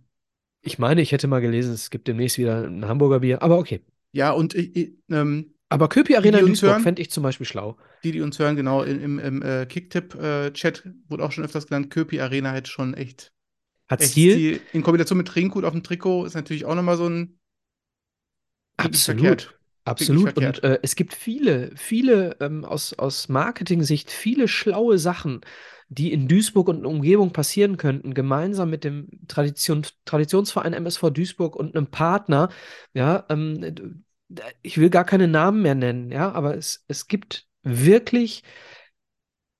Ich meine, ich hätte mal gelesen, es gibt demnächst wieder ein Hamburger Bier, aber okay. Ja, und äh, äh, ähm, Aber Köpi Arena die in uns Duisburg fände ich zum Beispiel schlau. die, die uns hören, genau, im, im, äh, Kicktipp-Chat wurde auch schon öfters genannt, Köpi Arena hätte schon echt, Hat echt Stil? Stil. In Kombination mit Trinkgut auf dem Trikot ist natürlich auch nochmal so ein Absolut. Absolut. Und äh, es gibt viele, viele ähm, aus, aus Marketing-Sicht, viele schlaue Sachen, die in Duisburg und Umgebung passieren könnten, gemeinsam mit dem Tradition, Traditionsverein MSV Duisburg und einem Partner. Ja, ähm, ich will gar keine Namen mehr nennen, ja, aber es, es gibt wirklich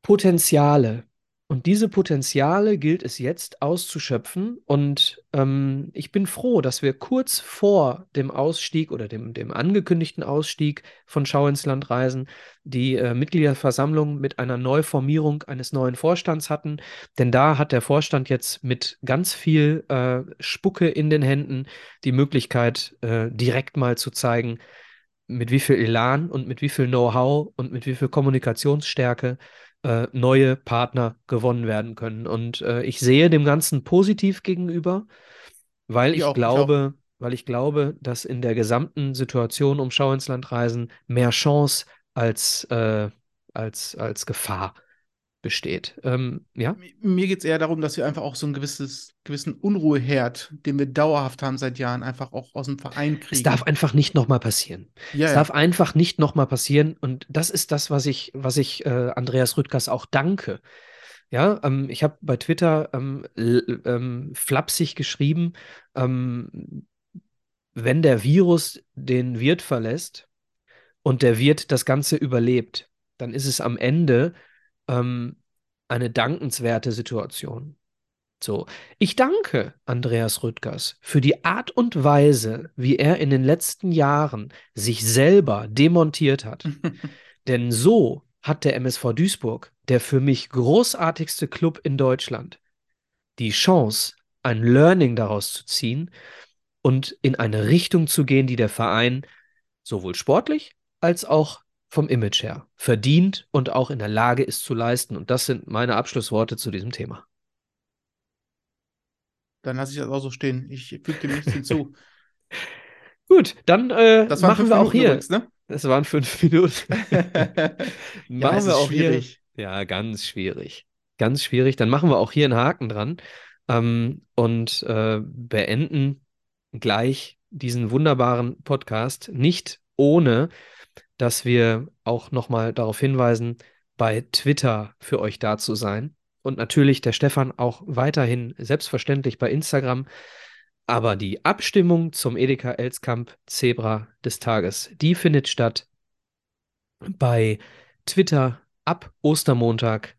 Potenziale. Und diese Potenziale gilt es jetzt auszuschöpfen. Und ähm, ich bin froh, dass wir kurz vor dem Ausstieg oder dem, dem angekündigten Ausstieg von Schau ins Land reisen, die äh, Mitgliederversammlung mit einer Neuformierung eines neuen Vorstands hatten. Denn da hat der Vorstand jetzt mit ganz viel äh, Spucke in den Händen die Möglichkeit, äh, direkt mal zu zeigen, mit wie viel Elan und mit wie viel Know-how und mit wie viel Kommunikationsstärke äh, neue Partner gewonnen werden können. Und äh, ich sehe dem Ganzen positiv gegenüber, weil Ich ich auch, ich glaube, weil ich glaube, dass in der gesamten Situation um Schau ins Land reisen mehr Chance als, äh, als, als Gefahr besteht. Ähm, ja, Mir geht es eher darum, dass wir einfach auch so einen gewisses, gewissen Unruheherd, den wir dauerhaft haben seit Jahren, einfach auch aus dem Verein kriegen. es darf einfach nicht nochmal passieren. ja, Es darf einfach nicht nochmal passieren. Und das ist das, was ich, was ich äh, Andreas Rüttgers auch danke. Ja, ähm, ich habe bei Twitter ähm, ähm, flapsig geschrieben, ähm, wenn der Virus den Wirt verlässt und der Wirt das Ganze überlebt, dann ist es am Ende ähm, eine dankenswerte Situation. So, ich danke Andreas Rüttgers für die Art und Weise, wie er in den letzten Jahren sich selber demontiert hat. Denn so hat der MSV Duisburg, der für mich großartigste Club in Deutschland, die Chance, ein Learning daraus zu ziehen und in eine Richtung zu gehen, die der Verein sowohl sportlich als auch vom Image her verdient und auch in der Lage ist zu leisten. Und das sind meine Abschlussworte zu diesem Thema. Dann lasse ich das auch so stehen. Ich füge dem nichts hinzu. Gut, dann äh, machen wir auch Minuten hier. übrigens, ne? Das waren fünf Minuten. ja, machen es wir auch schwierig. hier. Ja, ganz schwierig. Ganz schwierig. Dann machen wir auch hier einen Haken dran ähm, und äh, beenden gleich diesen wunderbaren Podcast. Nicht ohne dass wir auch nochmal darauf hinweisen, bei Twitter für euch da zu sein. Und natürlich der Stefan auch weiterhin selbstverständlich bei Instagram. Aber die Abstimmung zum Edeka Elskamp Zebra des Tages, die findet statt bei Twitter ab Ostermontag.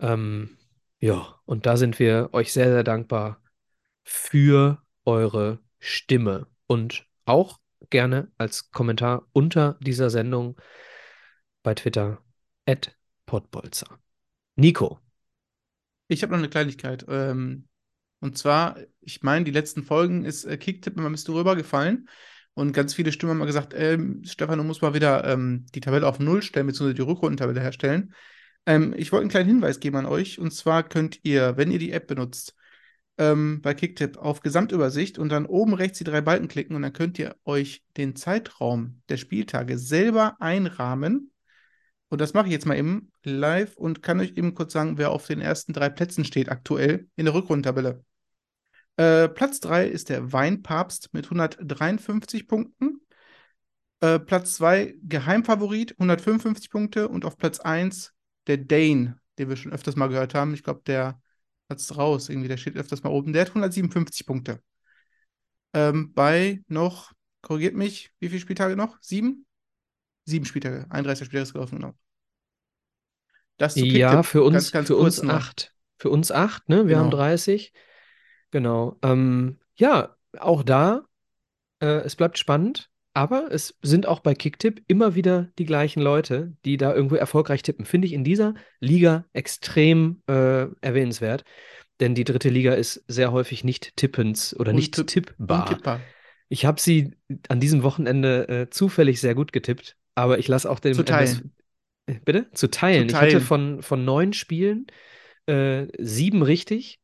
Ähm, ja, und da sind wir euch sehr, sehr dankbar für eure Stimme und auch gerne als Kommentar unter dieser Sendung bei Twitter at Podbolzer. Nico. Ich habe noch eine Kleinigkeit. Ähm, und zwar, ich meine, die letzten Folgen ist äh, Kicktipp immer ein bisschen rübergefallen. Und ganz viele Stimmen haben mal gesagt, ähm, Stefan, du musst mal wieder ähm, die Tabelle auf Null stellen, beziehungsweise die Rückrundentabelle herstellen. Ähm, ich wollte einen kleinen Hinweis geben an euch. Und zwar könnt ihr, wenn ihr die App benutzt, ähm, bei Kicktip auf Gesamtübersicht und dann oben rechts die drei Balken klicken und dann könnt ihr euch den Zeitraum der Spieltage selber einrahmen. Und das mache ich jetzt mal eben live und kann euch eben kurz sagen, wer auf den ersten drei Plätzen steht aktuell in der Rückrundentabelle. Äh, Platz 3 ist der Weinpapst mit 153 Punkten. Äh, Platz 2 Geheimfavorit, 155 Punkte. Und auf Platz 1 der Dane, den wir schon öfters mal gehört haben. Ich glaube, der es raus, irgendwie, der steht öfters mal oben. Der hat 157 Punkte. Ähm, bei noch, korrigiert mich, wie viele Spieltage noch? Sieben? Sieben Spieltage, 31 Spieltage ist gelaufen, genau. Das ja, für uns, ganz, ganz für uns acht. Für uns acht, ne? Wir genau. haben 30. Genau. Ähm, ja, auch da, äh, es bleibt spannend. Aber es sind auch bei Kicktipp immer wieder die gleichen Leute, die da irgendwo erfolgreich tippen. Finde ich in dieser Liga extrem äh, erwähnenswert. Denn die dritte Liga ist sehr häufig nicht tippens oder nicht tipp tippbar. Ich habe sie an diesem Wochenende äh, zufällig sehr gut getippt, aber ich lasse auch den. Zu teilen. MS Bitte? Zu teilen. Zu teilen. Ich hatte von, von neun Spielen äh, sieben richtig,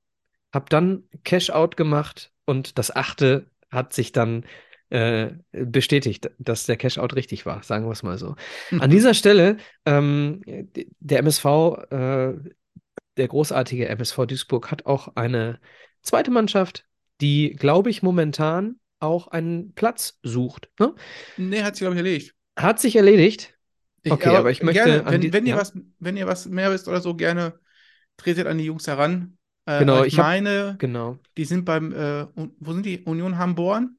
habe dann Cash-Out gemacht und das achte hat sich dann äh, bestätigt, dass der Cash-Out richtig war, sagen wir es mal so. An dieser Stelle, ähm, der MSV, äh, der großartige MSV Duisburg, hat auch eine zweite Mannschaft, die, glaube ich, momentan auch einen Platz sucht. Ne? Nee, hat sich, glaube ich, erledigt. Hat sich erledigt. Okay, aber, aber ich möchte. Gerne, wenn, wenn, ihr ja? was, wenn ihr was mehr wisst oder so, gerne tretet an die Jungs heran. Äh, genau, ich, ich meine, hab, genau. die sind beim, äh, wo sind die? Union Hamborn?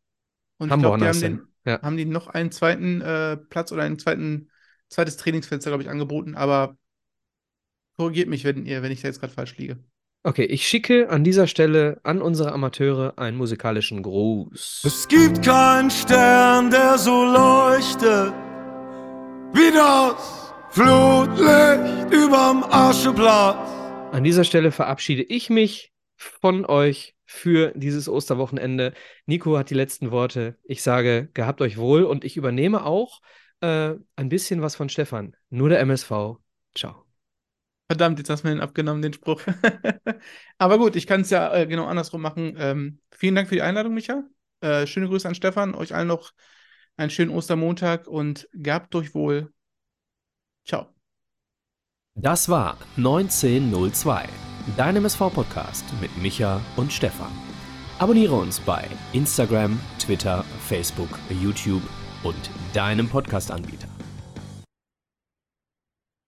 Und Hamburg ich glaube, die haben, den, ja. haben die noch einen zweiten äh, Platz oder ein zweiten, zweites Trainingsfenster, glaube ich, angeboten. Aber korrigiert mich, wenn, ihr, wenn ich da jetzt gerade falsch liege. Okay, ich schicke an dieser Stelle an unsere Amateure einen musikalischen Gruß. Es gibt keinen Stern, der so leuchtet wie das Flutlicht überm Ascheplatz. An dieser Stelle verabschiede ich mich von euch für dieses Osterwochenende. Nico hat die letzten Worte. Ich sage, gehabt euch wohl und ich übernehme auch äh, ein bisschen was von Stefan. Nur der MSV. Ciao. Verdammt, jetzt hast du mir den abgenommen, den Spruch. Aber gut, ich kann es ja äh, genau andersrum machen. Ähm, vielen Dank für die Einladung, Micha. Äh, schöne Grüße an Stefan. Euch allen noch einen schönen Ostermontag und gehabt euch wohl. Ciao. Das war 1902 deinem SV-Podcast mit Micha und Stefan. Abonniere uns bei Instagram, Twitter, Facebook, YouTube und deinem Podcast-Anbieter.